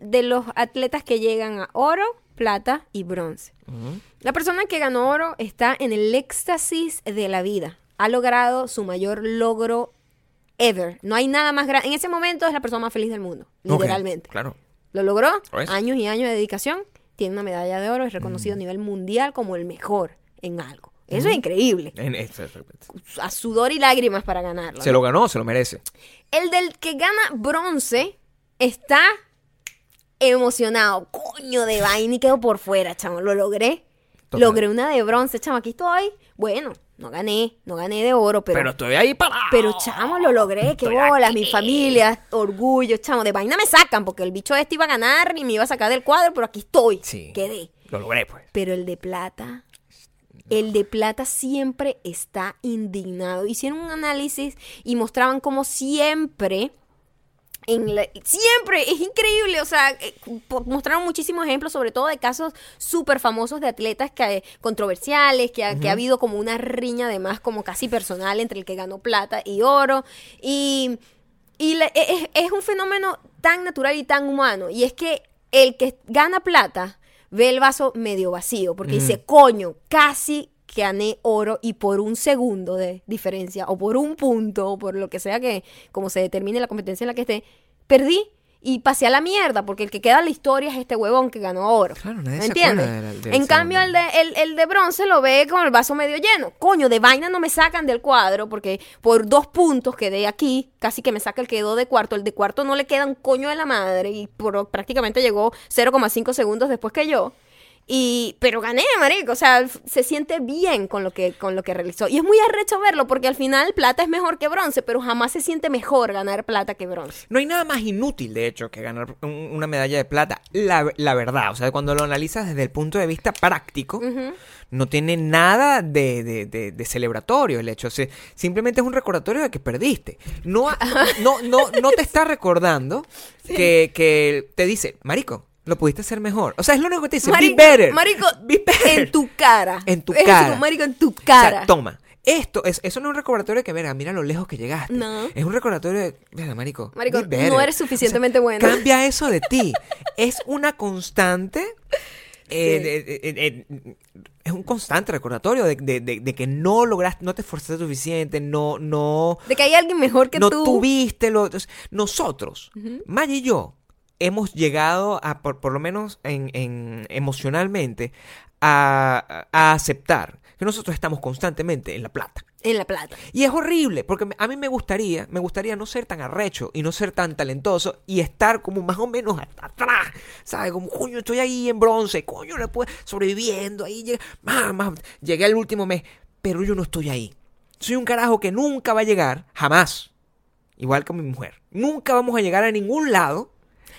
de los atletas que llegan a oro, plata y bronce. La persona que ganó oro está en el éxtasis de la vida. Ha logrado su mayor logro ever. No hay nada más grande. En ese momento es la persona más feliz del mundo, literalmente. claro. Lo logró, Lo años y años de dedicación, tiene una medalla de oro, es Mm. reconocido a nivel mundial como el mejor en algo. Eso es increíble. En- A sudor y lágrimas para ganarlo. se lo ganó, se lo merece. El del que gana bronce está emocionado. Coño de vaina y quedó por fuera, chamo. Lo logré. Total. Logré una de bronce, chamo. Aquí estoy. Bueno, no gané, no gané de oro, pero. Pero, estoy ahí para. Pero, chamo, lo logré. Qué bolas, mi familia, orgullo, chamo. De vaina me sacan porque el bicho este iba a ganar y me iba a sacar del cuadro, pero aquí estoy. Sí. Quedé. Lo logré, pues. Pero el de plata, el de plata siempre está indignado. Hicieron un análisis y mostraban como siempre, en la- siempre, es increíble, o sea, eh, mostraron muchísimos ejemplos, sobre todo de casos súper famosos de atletas que, controversiales, que ha, que ha habido como una riña además como casi personal entre el que ganó plata y oro. Y, y la- e- es, es un fenómeno tan natural y tan humano. Y es que el que gana plata ve el vaso medio vacío, porque dice, coño, casi que gané oro y por un segundo de diferencia, o por un punto, o por lo que sea que, como se determine la competencia en la que esté, perdí y pasé a la mierda, porque el que queda en la historia es este huevón que ganó oro. Claro, nadie ¿Me entiendes? acuerda del- del en cambio, el de, el, el de bronce lo ve con el vaso medio lleno. Coño, de vaina no me sacan del cuadro, porque por dos puntos quedé aquí, casi que me saca el que quedó de cuarto. El de cuarto no le queda un coño de la madre y por, prácticamente llegó 0,5 segundos después que yo. Y, pero gané, marico, o sea, se siente bien con lo que con lo que realizó. Y es muy arrecho verlo porque al final plata es mejor que bronce, pero jamás se siente mejor ganar plata que bronce. No hay nada más inútil, de hecho, que ganar un- una medalla de plata. La, la verdad, o sea, cuando lo analizas desde el punto de vista práctico, no tiene nada de, de- de- de celebratorio el hecho. O sea, simplemente es un recordatorio de que perdiste. No, no, no, no te está recordando que, que te dice, Marico, lo pudiste hacer mejor. O sea, es lo único que te dice, Marico, be better. marico, be better. en tu cara. En tu Es cara. como, marico, en tu O sea, cara. toma. Esto es, eso no es un recordatorio de que, verga, mira lo lejos que llegaste. No. Es un recordatorio de, verga, marico. Marico, be no eres suficientemente bueno. Cambia eso de ti. es una constante. eh, Sí. es un constante recordatorio de, de- de- de que no lograste, no te esforzaste suficiente, no, no, De que hay alguien mejor que no tú. tuviste lo. nosotros, Maya y yo, hemos llegado a, por, por lo menos en, en- emocionalmente, a, a aceptar que nosotros estamos constantemente en la plata. En la plata. Y es horrible, porque a mí me gustaría, me gustaría no ser tan arrecho y no ser tan talentoso y estar como más o menos hasta atrás, ¿sabes? Como, coño, estoy ahí en bronce, coño, le puedo sobreviviendo, ahí llegué, más, más, llegué al último mes, pero yo no estoy ahí. Soy un carajo que nunca va a llegar, jamás, igual que mi mujer. Nunca vamos a llegar a ningún lado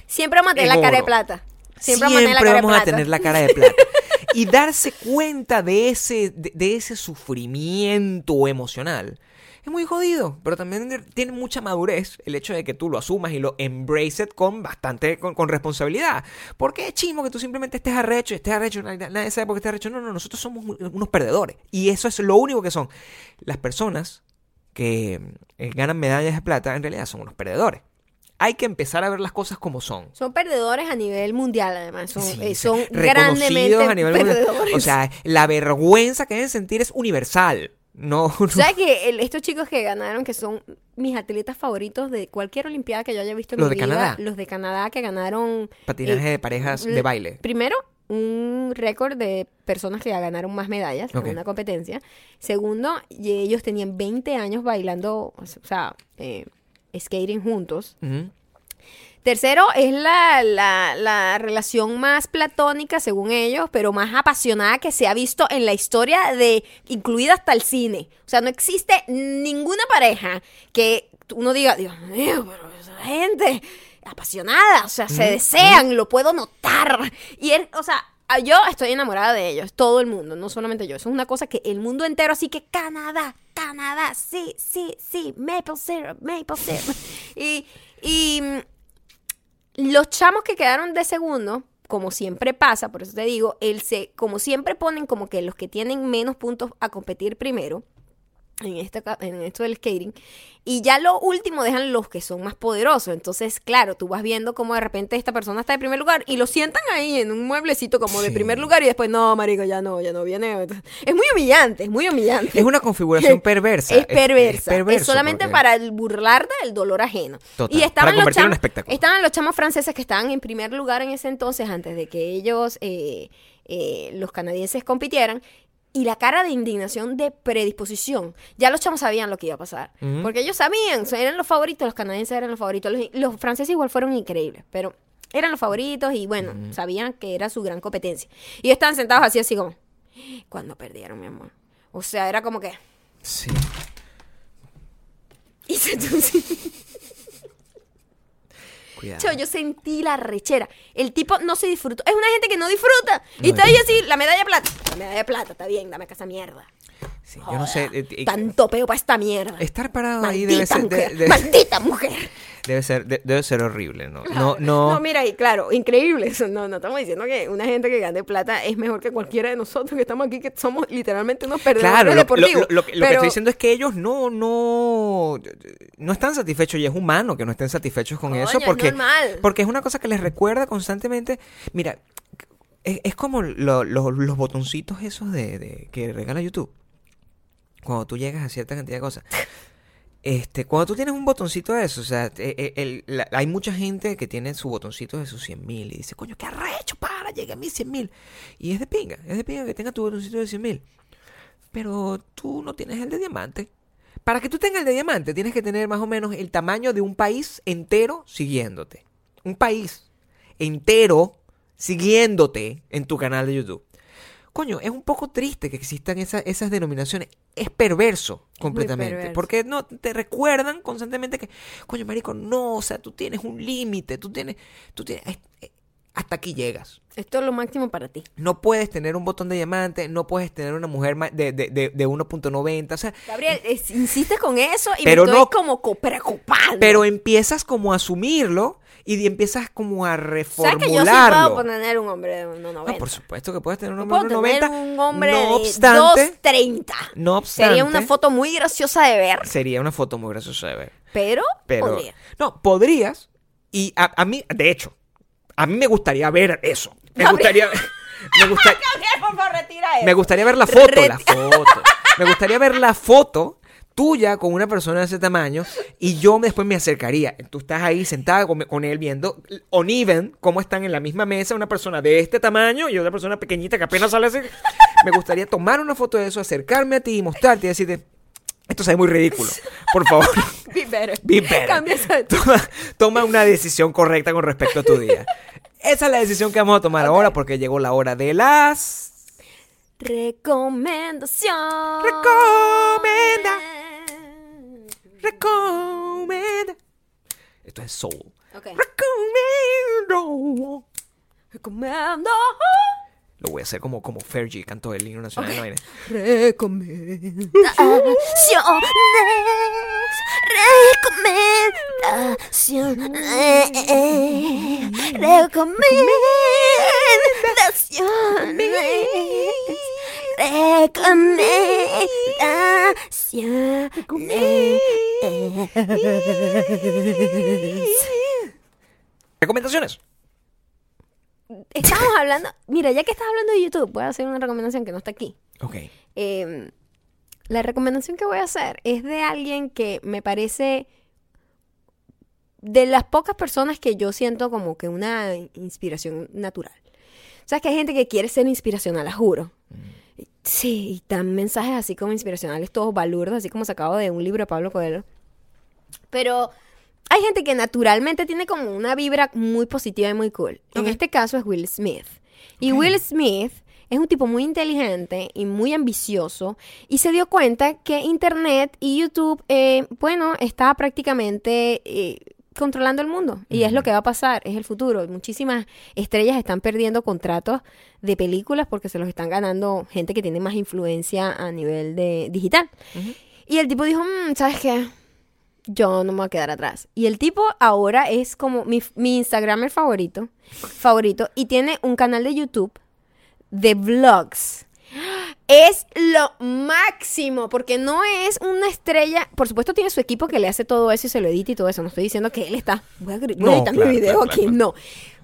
Siempre vamos a tener En la cara de plata. Siempre, Siempre, vamos a tener la cara vamos de a plata. tener la cara de plata. y darse cuenta de ese, de, de ese sufrimiento emocional es muy jodido, pero también tiene mucha madurez el hecho de que tú lo asumas y lo embrace it con bastante, con, con responsabilidad. Porque es chismo que tú simplemente estés arrecho, estés arrecho, nadie, nadie sabe por qué estés arrecho. No, no, nosotros somos unos perdedores. Y eso es lo único que son. Las personas que eh, ganan medallas de plata en realidad son unos perdedores. Hay que empezar a ver las cosas como son. Son perdedores a nivel mundial, además. Son, Sí, eh, son reconocidos grandemente a nivel mundial. perdedores. O sea, la vergüenza que deben sentir es universal. No, no- ¿Sabes que el- estos chicos que ganaron, que son mis atletas favoritos de cualquier olimpiada que yo haya visto en Los mi de vida, Canadá. los de Canadá que ganaron patinaje eh, de parejas l- de baile. Primero, un récord de personas que ganaron más medallas en una competencia. Segundo, y ellos tenían 20 años bailando, o sea, eh, skating juntos. Ujú. Tercero es la, la, la relación más platónica, según ellos, pero más apasionada que se ha visto en la historia de, incluida hasta el cine. O sea, no existe ninguna pareja que uno diga, Dios mío, pero esa gente apasionada, o sea, se desean, lo puedo notar. Y él, o sea, yo estoy enamorada de ellos, todo el mundo, no solamente yo. Eso es una cosa que el mundo entero, así que Canadá, Canadá, sí, sí, sí, maple syrup, maple syrup. Y, y mm, los chamos que quedaron de segundo, como siempre pasa, por eso te digo, él se, como siempre ponen como que los que tienen menos puntos a competir primero. En, esta ca- en esto del skating. Y ya lo último dejan los que son más poderosos. Entonces, claro, tú vas viendo como de repente esta persona está de primer lugar y lo sientan ahí en un mueblecito como de Sí. primer lugar y después, no, marico, ya no, ya no viene. Es muy humillante, es muy humillante. Es una configuración perversa. Es perversa. Es, perverso solamente porque- para el burlarte del dolor ajeno. Total, Y para estaban los, convertirlo en chamos, estaban los chamos franceses que estaban en primer lugar en ese entonces, antes de que ellos, eh, eh, los canadienses, compitieran. Y la cara de indignación, de predisposición. Ya los chamos sabían lo que iba a pasar. Porque ellos sabían, eran los favoritos, los canadienses eran los favoritos. Los, los franceses igual fueron increíbles, pero eran los favoritos y bueno, sabían que era su gran competencia. Y estaban sentados así, así como, cuando perdieron, mi amor. O sea, era como que... Sí. Y se Cuidado. Yo sentí la rechera. El tipo no se disfrutó. Es una gente que no disfruta. Y está ahí así, la medalla de plata. La medalla de plata, está bien, dame acá esa mierda. Sí, yo no sé. eh, eh, Tanto peo para esta mierda. estar parado ahí debe ser, mujer. de- de- Maldita mujer. debe ser, de- debe ser horrible, ¿no? No, no. No, mira, y claro, increíble. eso. No, no estamos diciendo que una gente que gane plata es mejor que cualquiera de nosotros que estamos aquí, que somos literalmente unos perdedores Claro, lo, lo- deportivos. lo- lo que- estoy diciendo es que ellos no, no, no están satisfechos y es humano que no estén satisfechos con Coño, eso es porque, normal. porque es una cosa que les recuerda constantemente. Mira, es, es como lo- lo- los botoncitos esos de, de- que regala YouTube. Cuando tú llegas a cierta cantidad de cosas. Este, cuando tú tienes un botoncito de eso, o sea, eh, hay mucha gente que tiene su botoncito de sus 100 mil y dice, coño, qué arrecho, para, llegué a mis 100 mil. Y es de pinga, es de pinga que tenga tu botoncito de 100 mil. Pero tú no tienes el de diamante. Para que tú tengas el de diamante, tienes que tener más o menos el tamaño de un país entero siguiéndote. Un país entero siguiéndote en tu canal de YouTube. Coño, es un poco triste que existan esa- esas denominaciones. Es perverso completamente. perverso. Porque no te recuerdan constantemente que, coño, marico, no, o sea, tú tienes un límite, tú tienes, tú tienes, hasta aquí llegas. Esto es lo máximo para ti. No puedes tener un botón de diamante, no puedes tener una mujer de, de, de, de 1.90, o sea, Gabriel, es- insistes con eso y Pero me estoy no- como co- preocupando. pero empiezas como a asumirlo y empiezas como a ¿Sabes que yo sí reformularlo. puedo tener un hombre de 1,90? No, por supuesto que puedes tener un hombre de tener 1.90. un hombre no de obstante, 2.30. no obstante, Sería una foto muy graciosa de ver, sería una foto muy graciosa de ver. pero, Pero, podría. no, podrías. Y a, a mí, de hecho, a mí me gustaría ver eso. Me gustaría, me eso. me gustaría ver la foto, la foto. Me gustaría ver la foto tuya con una persona de ese tamaño y yo después me acercaría. Tú estás ahí sentada con, con él viendo on even cómo están en la misma mesa una persona de este tamaño y otra persona pequeñita que apenas sale así. Me gustaría tomar una foto de eso, acercarme a ti y mostrarte y decirte, esto se ve muy ridículo. Por favor. Be better. Be better. Toma, toma una decisión correcta con respecto a tu día. Esa es la decisión que vamos a tomar ahora porque llegó la hora de las... Recomendación. Recomenda. Recomenda. Esto es soul. Recomiendo. Recomendo. Lo voy a hacer como, como Fergie cantó el himno nacional de la vaina. Recomendaciones. Recomendaciones. Recomendaciones. Recomendaciones. Estamos hablando, mira, ya que estás hablando de YouTube, voy a hacer una recomendación que no está aquí. Ok. Eh, la recomendación que voy a hacer es de alguien que me parece de las pocas personas que yo siento como que una inspiración natural. O sea, que hay gente que quiere ser inspiracional, la juro. Sí, y dan mensajes así como inspiracionales, todos balurdos, así como sacado de un libro de Pablo Coelho. Pero hay gente que naturalmente tiene como una vibra muy positiva y muy cool. En este caso es Will Smith. Y. Will Smith es un tipo muy inteligente y muy ambicioso y se dio cuenta que Internet y YouTube, eh, bueno, está prácticamente eh, controlando el mundo. Y es lo que va a pasar, es el futuro. Muchísimas estrellas están perdiendo contratos de películas porque se los están ganando gente que tiene más influencia a nivel de digital. Y el tipo dijo, "Mm, ¿sabes qué? Yo no me voy a quedar atrás. Y el tipo ahora es como mi, mi Instagramer favorito, favorito, y tiene un canal de YouTube de vlogs. Es lo máximo, porque no es una estrella. Por supuesto, tiene su equipo que le hace todo eso y se lo edita y todo eso. No estoy diciendo que él está. Voy a, No, claro, mi video claro, aquí, claro. no.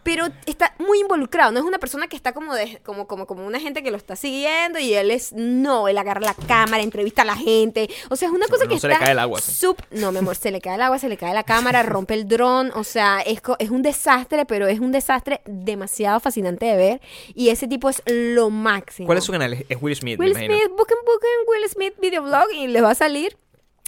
Pero está muy involucrado. No es una persona que está como de, como, como, como una gente que lo está siguiendo y él es. No, él agarra la cámara, entrevista a la gente. O sea, es una cosa no que se le está. cae el agua, sí. sup- no, mi amor, se le cae el agua, se le cae la cámara, rompe el dron. O sea, es, es un desastre, pero es un desastre demasiado fascinante de ver. Y ese tipo es lo máximo. ¿Cuál es su canal? Es- Will Smith, Will. Smith, busquen, busquen Will Smith videoblog y les va a salir.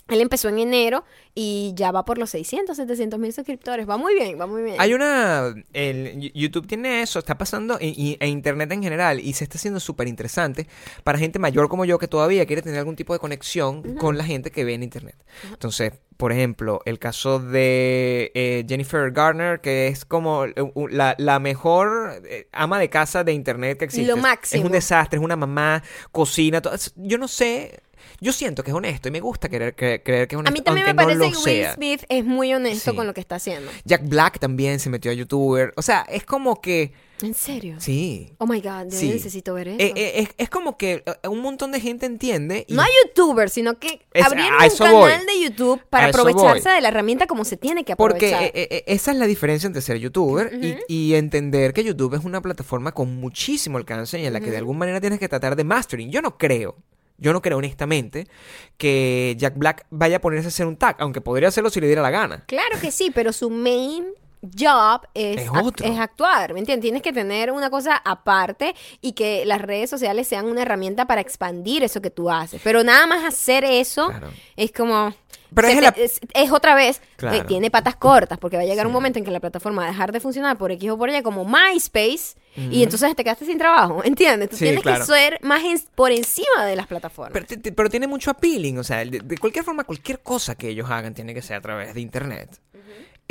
Él empezó en enero y ya va por los 600, 700 mil suscriptores. Va muy bien, va muy bien. Hay una. El, YouTube tiene eso, está pasando, y, y- e Internet en general, y se está haciendo súper interesante para gente mayor como yo que todavía quiere tener algún tipo de conexión con la gente que ve en Internet. Entonces, por ejemplo, el caso de eh, Jennifer Garner, que es como eh, la, la mejor eh, ama de casa de Internet que existe. Lo máximo. Es un desastre, es una mamá, cocina, todo. Yo no sé. Yo siento que es honesto y me gusta creer, que- creer que es a honesto. mí también me parece no que Will. Smith es muy honesto Sí. con lo que está haciendo. Jack Black también se metió a youtuber. O sea, es como que. ¿En serio? Sí. Oh my God, yo Sí. necesito ver eso. Eh, eh, es, es como que eh, un montón de gente entiende. y- no hay youtubers, sino que Es- abrieron a un canal voy. de YouTube para A aprovecharse voy. de la herramienta como se tiene que Porque aprovechar. eh, eh, esa es la diferencia entre ser youtuber y- y, entender que YouTube es una plataforma con muchísimo alcance y en la que de alguna manera tienes que tratar de mastering. Yo no creo. Yo no creo honestamente que Jack Black vaya a ponerse a hacer un tag, aunque podría hacerlo si le diera la gana. Claro que sí, pero su main job es, Es es actuar, ¿me entiendes? Tienes que tener una cosa aparte y que las redes sociales sean una herramienta para expandir eso que tú haces. Pero nada más hacer eso Claro. es como... Pero es te- la- es, es otra vez, eh, tiene patas cortas, porque va a llegar un momento en que la plataforma va a dejar de funcionar por X o por Y, como MySpace, y entonces te quedaste sin trabajo, ¿entiendes? Tú Sí, tienes claro. que ser más en- por encima de las plataformas. Pero, ti- pero tiene mucho appealing, o sea, de, de cualquier forma, cualquier cosa que ellos hagan tiene que ser a través de internet.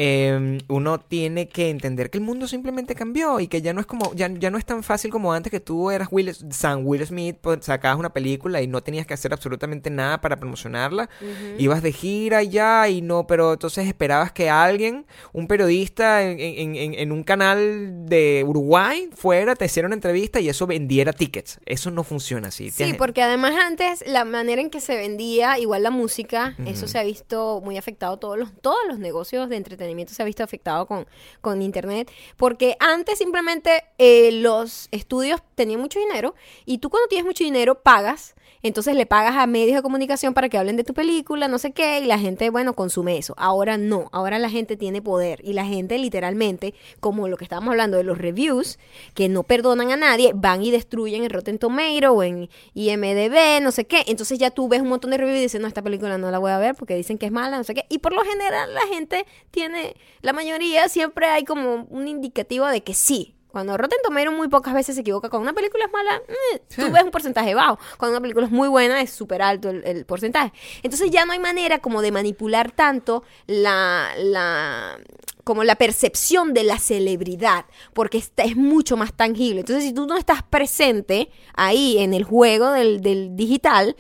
Eh, uno tiene que entender que el mundo simplemente cambió y que ya no es como, ya, ya no es tan fácil como antes que tú eras Will, San Will Smith, pues, sacabas una película y no tenías que hacer absolutamente nada para promocionarla. Ibas de gira ya y no, pero entonces esperabas que alguien, un periodista en, en- en- en un canal de Uruguay, fuera, te hiciera una entrevista y eso vendiera tickets. Eso no funciona así. Sí, porque además antes la manera en que se vendía, igual la música, eso se ha visto muy afectado, todos los, todos los negocios de entretenimiento se ha visto afectado con, con internet, porque antes simplemente eh, los estudios tenían mucho dinero y tú cuando tienes mucho dinero pagas, entonces le pagas a medios de comunicación para que hablen de tu película, no sé qué, y la gente, bueno, consume eso. Ahora no, ahora la gente tiene poder y la gente literalmente, como lo que estábamos hablando de los reviews, que no perdonan a nadie, van y destruyen en Rotten Tomato o en IMDB, no sé qué. Entonces ya tú ves un montón de reviews y dices, no, esta película no la voy a ver porque dicen que es mala, no sé qué. Y por lo general la gente tiene, la mayoría siempre hay como un indicativo de que sí. Cuando Rotten Tomato muy pocas veces se equivoca con una película es mala, eh, tú ves un porcentaje bajo. Cuando una película es muy buena es súper alto el, el porcentaje. Entonces ya no hay manera como de manipular tanto la, la como la percepción de la celebridad, porque esta es mucho más tangible. Entonces, si tú no estás presente ahí en el juego del, del digital,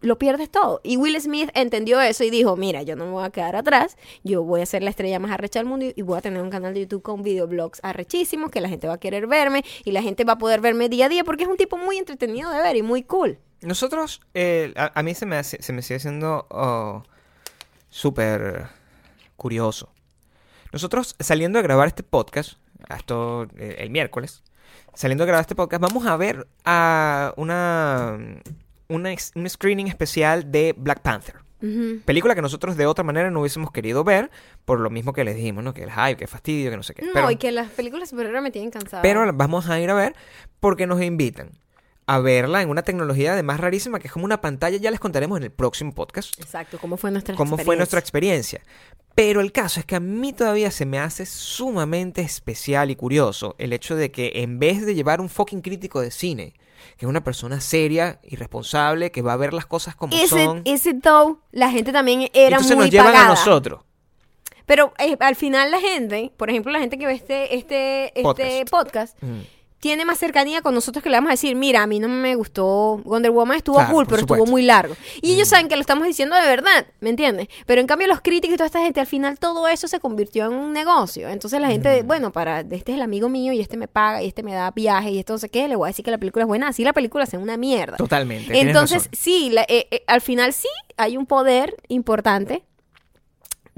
lo pierdes todo. Y Will Smith entendió eso y dijo, mira, yo no me voy a quedar atrás, yo voy a ser la estrella más arrecha del mundo y- voy a tener un canal de YouTube con videoblogs arrechísimos, que la gente va a querer verme y la gente va a poder verme día a día porque es un tipo muy entretenido de ver y muy cool. Nosotros, eh, a, a mí se me, hace- se me sigue siendo oh, súper curioso. Nosotros saliendo de grabar este podcast, esto eh, el miércoles, saliendo de grabar este podcast, vamos a ver a una, una un screening especial de Black Panther. Película que nosotros de otra manera no hubiésemos querido ver, por lo mismo que les dijimos, ¿no? Que el hype, que fastidio, que no sé qué. No, Pero- y que las películas superhéroes me tienen cansada. pero vamos a ir a ver porque nos invitan. a verla en una tecnología además rarísima que es como una pantalla. Ya les contaremos en el próximo podcast Exacto, ¿cómo fue nuestra cómo fue nuestra experiencia. Pero el caso es que a mí todavía se me hace sumamente especial y curioso el hecho de que en vez de llevar un fucking crítico de cine, que es una persona seria y responsable, que va a ver las cosas como Ese, son, ese though, la gente también era entonces muy nos llevan pagada. a nosotros. Pero eh, al final la gente, por ejemplo, la gente que ve este, este, este Podcast. podcast, Mm. Tiene más cercanía con nosotros que le vamos a decir, mira, a mí no me gustó Wonder Woman, estuvo Claro, cool, pero estuvo supuesto. Mm. muy largo. Y ellos saben que lo estamos diciendo de verdad, ¿me entiendes? Pero en cambio los críticos y toda esta gente, al final todo eso se convirtió en un negocio. Entonces la gente, Mm. bueno, para este es el amigo mío y este me paga y este me da viaje y esto no sé qué, le voy a decir que la película es buena, así la película sea una mierda. Totalmente. Entonces, sí, la- eh, eh, al final sí hay un poder importante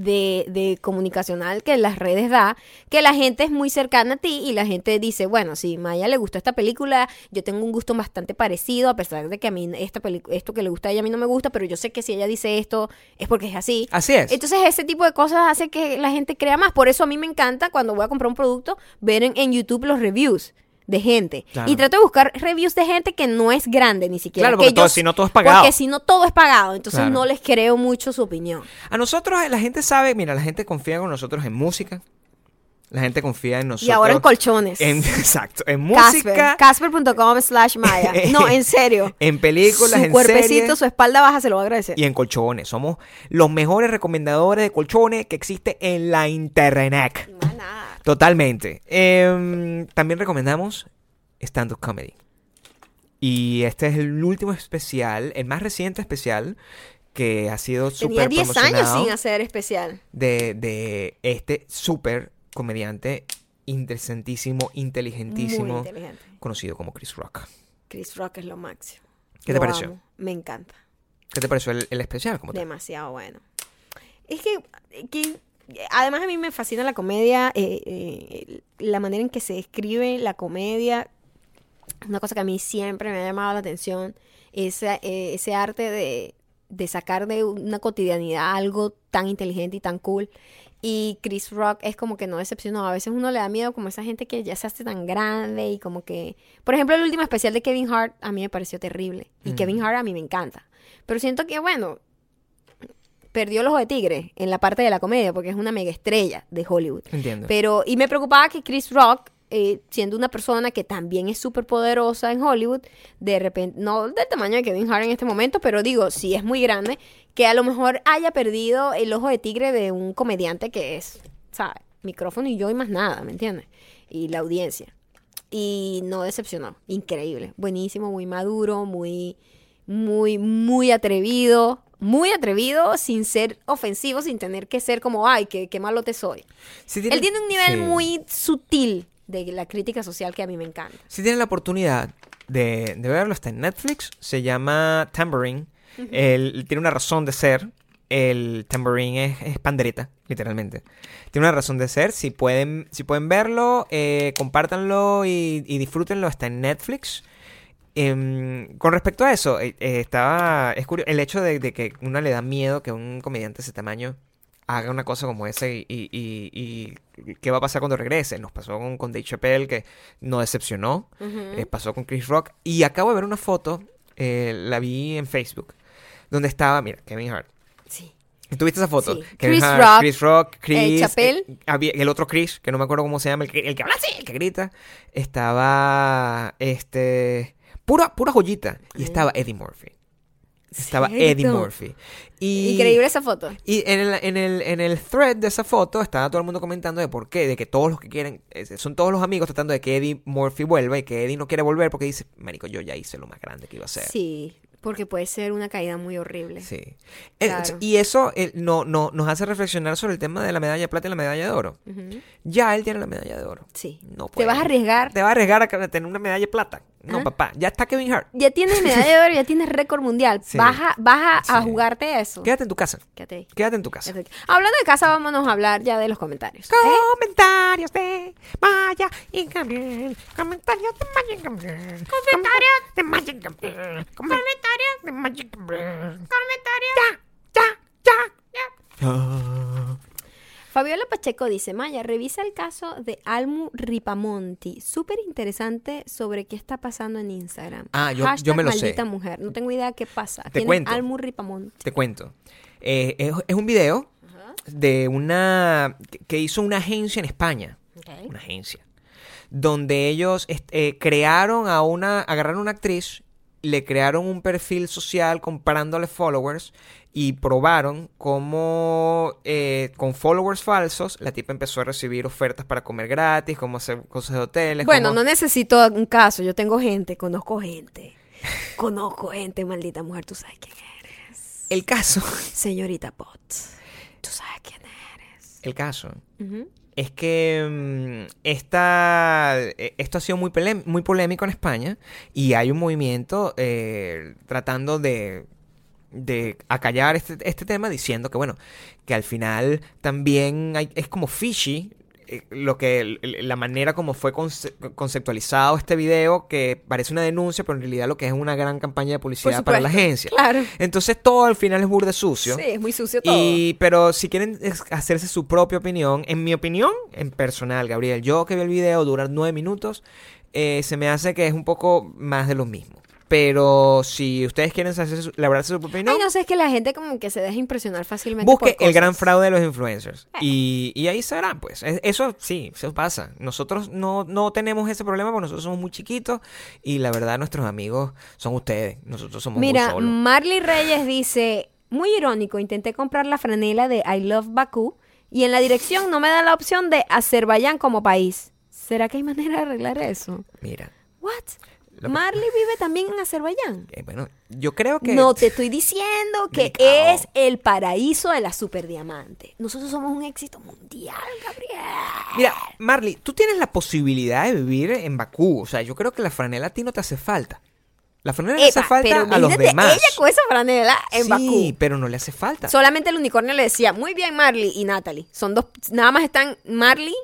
de, de comunicacional que las redes da, que la gente es muy cercana a ti y la gente dice, bueno, si Maya le gustó esta película, yo tengo un gusto bastante parecido, a pesar de que a mí esta esto que le gusta a ella a mí no me gusta, pero yo sé que si ella dice esto es porque es así. Así es. Entonces ese tipo de cosas hace que la gente crea más. Por eso a mí me encanta cuando voy a comprar un producto ver en, en YouTube los reviews de gente. Claro. Y trato de buscar reviews de gente que no es grande ni siquiera. Claro, que porque todo- si no todo es pagado. Porque si no todo es pagado. Entonces Claro. no les creo mucho su opinión. A nosotros, la gente sabe, mira, la gente confía con nosotros en música. La gente confía en nosotros. y ahora en colchones. en- exacto, en Casper. música, Casper.com slash Maya. No, en serio. en películas, su en cuerpecito, series su espalda baja se lo va a agradecer. y en colchones. Somos los mejores recomendadores de colchones que existe en la internet. Más nada. Totalmente. Em, también recomendamos stand-up comedy. Y este es el último especial, el más reciente especial que ha sido Tenía súper 10 años sin hacer especial. de, de este súper comediante interesantísimo, Muy inteligentísimo, inteligente. conocido como Chris Rock. Chris Rock es lo máximo. ¿Qué te pareció? amo. Me encanta. ¿Qué te pareció el, el especial? como tal? Demasiado bueno. Es que, que, además a mí me fascina la comedia, eh, eh, la manera en que se escribe la comedia. Una cosa que a mí siempre me ha llamado la atención, ese, eh, ese arte de, de sacar de una cotidianidad algo tan inteligente y tan cool. Y Chris Rock es como que no decepcionó. A veces uno le da miedo como esa gente que ya se hace tan grande y como que... Por ejemplo, el último especial de Kevin Hart a mí me pareció terrible. Y Mm. Kevin Hart a mí me encanta. Pero siento que, bueno, perdió el ojo de tigre en la parte de la comedia porque es una mega estrella de Hollywood. Entiendo. Pero, y me preocupaba que Chris Rock, eh, siendo una persona que también es súper poderosa en Hollywood, de repente, no del tamaño de Kevin Hart en este momento, pero digo, sí es muy grande, que a lo mejor haya perdido el ojo de tigre de un comediante que es, ¿sabes? Micrófono y yo y más nada, ¿me entiendes? Y la audiencia. Y no decepcionó. Increíble. Buenísimo, muy maduro, muy, muy, muy atrevido. Muy atrevido sin ser ofensivo, sin tener que ser como, ay, qué, qué malo te soy. Si Él tiene un nivel sí. muy sutil de la crítica social que a mí me encanta. Si tienen la oportunidad de, de verlo, está en Netflix. Se llama Tambourine. Él tiene una razón de ser. El tambourine es, es pandereta, literalmente. Tiene una razón de ser. Si pueden, si pueden verlo, eh, compártanlo y, y disfrútenlo. Está en Netflix. Em, con respecto a eso, eh, eh, estaba. Es curioso. El hecho de, de que uno le da miedo que un comediante de ese tamaño haga una cosa como esa y, y- y- y qué va a pasar cuando regrese. Nos pasó con, con Dave Chappelle que no decepcionó. Eh, pasó con Chris Rock. Y acabo de ver una foto, la vi en Facebook, donde estaba, mira, Kevin Hart. Sí. ¿Tuviste esa foto? Sí. Chris Hart, Rock, Chris Rock, Chris. Eh, el otro Chris, que no me acuerdo cómo se llama, el que, el que habla así, el que grita. Estaba, este, pura, pura joyita. Y estaba Eddie Murphy. Estaba Eddie. Murphy. Y, Increíble esa foto. y en el, en, el, en el thread de esa foto estaba todo el mundo comentando de por qué, de que todos los que quieren, son todos los amigos tratando de que Eddie Murphy vuelva y que Eddie no quiere volver porque dice, marico, yo ya hice lo más grande que iba a hacer. Sí, porque puede ser una caída muy horrible. Sí. Eh, Claro. Y eso eh, no, no, nos hace reflexionar sobre el tema de la medalla de plata y la medalla de oro. Ya él tiene la medalla de oro. Sí. No ¿Te puede. vas a arriesgar? Te vas a arriesgar a tener una medalla de plata. No, ¿Ah? papá. Ya está Kevin Hart. Ya tienes medalla de oro, ya tienes récord mundial. Sí. Vas, a, vas a, Sí. jugarte eso. Quédate en tu casa. Quédate ahí. Quédate en tu casa. Hablando de casa, vámonos a hablar ya de los comentarios. ¿eh? Comentarios de Maya y Gabriel. Comentarios de Maya y Gabriel. Comentarios de Maya y Gabriel. Comentarios Gabriel. Comentarios. Ya, ya, ya, ya. Fabiola Pacheco dice, Maya, revisa el caso de Almu Ripamonti. Súper interesante sobre qué está pasando en Instagram. Ah, yo- yo me lo sé. maldita mujer. No tengo idea qué pasa. Te ¿Quién es cuento. Almu Ripamonti? Te cuento. Eh, es, es un video de una que- hizo una agencia en España. Una agencia. Donde ellos eh, crearon a una, agarraron una actriz, le crearon un perfil social comprándole followers y probaron cómo eh, con followers falsos la tipa empezó a recibir ofertas para comer gratis, cómo hacer cosas de hoteles. Bueno, cómo- no necesito un caso. Yo tengo gente, conozco gente. Conozco gente, maldita mujer. Tú sabes quién eres. El caso, Señorita Pot. Tú sabes quién eres. el caso. Es que mm, esta, eh, esto ha sido muy, muy polémico en España y hay un movimiento eh, tratando de, de acallar este, este tema diciendo que, bueno, que al final también hay- es como fishy lo que la manera como fue conce- conceptualizado este video que parece una denuncia pero en realidad lo que es una gran campaña de publicidad para la agencia Claro. entonces todo al final es burde sucio Sí, es muy sucio todo. y, pero si quieren hacerse su propia opinión, en mi opinión, en personal, Gabriel, yo que vi el video, dura nueve minutos, eh, se me hace que es un poco más de lo mismo. Pero si ustedes quieren hacerse su, labrarse su propia opinión, Ay, no sé, es que la gente como que se deja impresionar fácilmente. busque por el gran fraude de los influencers. Y, y ahí será, pues. Es- Eso sí, eso pasa. Nosotros no, no tenemos ese problema porque nosotros somos muy chiquitos y la verdad nuestros amigos son ustedes. Nosotros somos Mira, muy solos. Marley Reyes dice, muy irónico, intenté comprar la franela de I Love Bakú y en la dirección no me da la opción de Azerbaiyán como país. ¿Será que hay manera de arreglar eso? Mira, What? Marley vive también en Azerbaiyán. eh, bueno, yo creo que... No te estoy diciendo que es el paraíso de la superdiamante. Nosotros somos un éxito mundial, Gabriel. Mira, Marley, tú tienes la posibilidad de vivir en Bakú. O sea, yo creo que la franela a ti no te hace falta. La franela le hace Epa, falta pero a los demás. ella con esa franela en sí, Bakú. pero no le hace falta. Solamente el unicornio le decía, muy bien Marley y Natalie. Son dos, nada más están Marley,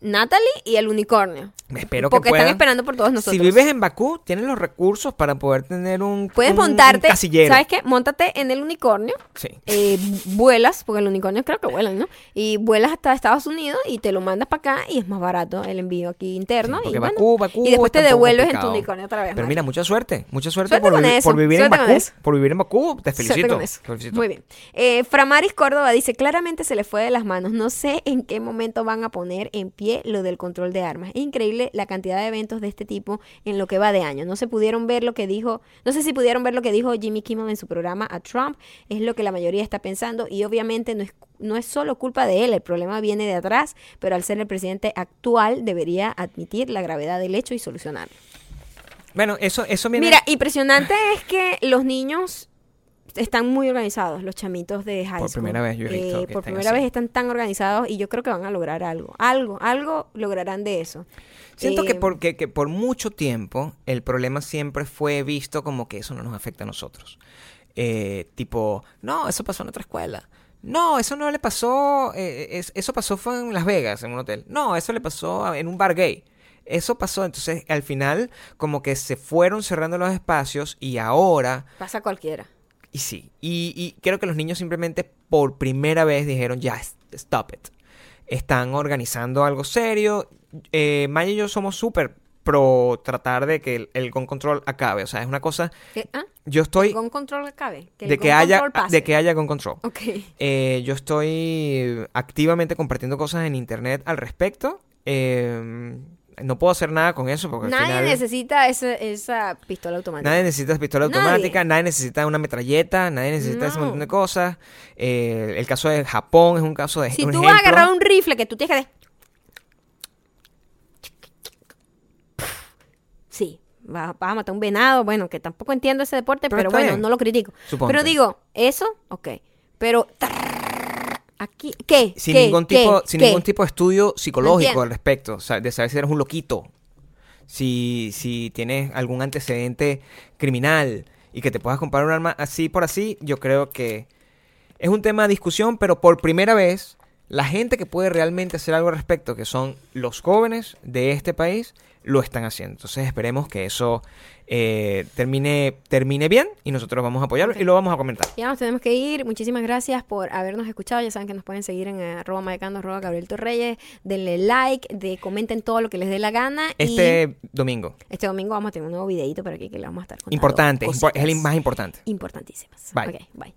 Natalie y el unicornio. Espero que Porque puedan. están esperando por todos nosotros. Si vives en Bakú, tienes los recursos para poder tener un Puedes un- un montarte, casillero. ¿sabes qué? Móntate en el unicornio, Sí. eh, vuelas, porque el unicornio creo que vuelan, ¿no? Y vuelas hasta Estados Unidos y te lo mandas para acá y es más barato el envío aquí interno. Sí, y, porque bueno, Bakú, Bakú y después te devuelves en tu unicornio otra vez. Pero mira, mucha suerte. Mucha suerte, Suerte por, eso, por vivir en suerte Bakú. eso. Por vivir en Bakú, te felicito. te felicito. Muy bien. Eh, Framaris Córdoba dice, claramente se le fue de las manos. No sé en qué momento van a poner en pie lo del control de armas. Es increíble la cantidad de eventos de este tipo en lo que va de año. No se pudieron ver lo que dijo, no sé si pudieron ver lo que dijo Jimmy Kimmel en su programa a Trump. Es lo que la mayoría está pensando y obviamente no es, no es solo culpa de él. El problema viene de atrás, pero al ser el presidente actual debería admitir la gravedad del hecho y solucionarlo. Bueno, eso, eso viene... Mira, impresionante es que los niños están muy organizados, los chamitos de high Por school. primera vez yo he visto Eh, que por primera así. vez están tan organizados y yo creo que van a lograr algo. Algo, algo lograrán de eso. Siento que Eh, por, que, que por mucho tiempo el problema siempre fue visto como que eso no nos afecta a nosotros. Eh, tipo, no, eso pasó en otra escuela. No, eso no le pasó, eh, es- eso pasó fue en Las Vegas, en un hotel. No, eso le pasó en un bar gay. Eso pasó, entonces al final como que se fueron cerrando los espacios y ahora, Pasa cualquiera. Y sí, y, y creo que los niños simplemente por primera vez dijeron, ya, stop it. Están organizando algo serio. Eh, Maya y yo somos súper pro tratar de que el, el gun control acabe. O sea, es una cosa, ¿Qué? ¿Ah? yo estoy ¿Con control cabe? el de que gun haya pase. de que haya gun control. Ok. Eh, yo estoy activamente compartiendo cosas en internet al respecto. Eh, no puedo hacer nada con eso porque al Nadie final necesita esa, esa pistola automática. nadie necesita pistola automática, nadie necesita una metralleta, nadie necesita ese No. montón de cosas. Eh, el caso de Japón es un caso de Si tú vas a agarrar un rifle que tú tienes que... Sí, vas, vas a matar un venado, bueno, que tampoco entiendo ese deporte, Pero bueno, bien. no lo critico. Suponte. Pero digo, eso, ok. Pero... Aquí, ¿qué? sin ¿Qué? ningún ¿Qué? tipo sin ¿Qué? ningún tipo de estudio psicológico al respecto o sea, de saber si eres un loquito si si tienes algún antecedente criminal y que te puedas comprar un arma así por así yo creo que es un tema de discusión pero por primera vez la gente que puede realmente hacer algo al respecto, que son los jóvenes de este país, lo están haciendo. Entonces esperemos que eso eh, termine, termine bien y nosotros vamos a apoyarlo y lo vamos a comentar. Ya nos tenemos que ir. Muchísimas gracias por habernos escuchado. Ya saben que nos pueden seguir en arroba mayacando, arroba Gabriel Torreyes. Denle like, de, comenten todo lo que les dé la gana. Este domingo. Este domingo vamos a tener un nuevo videito para aquí que le vamos a estar contando Importante, es el más importante. Importantísimas. Bye.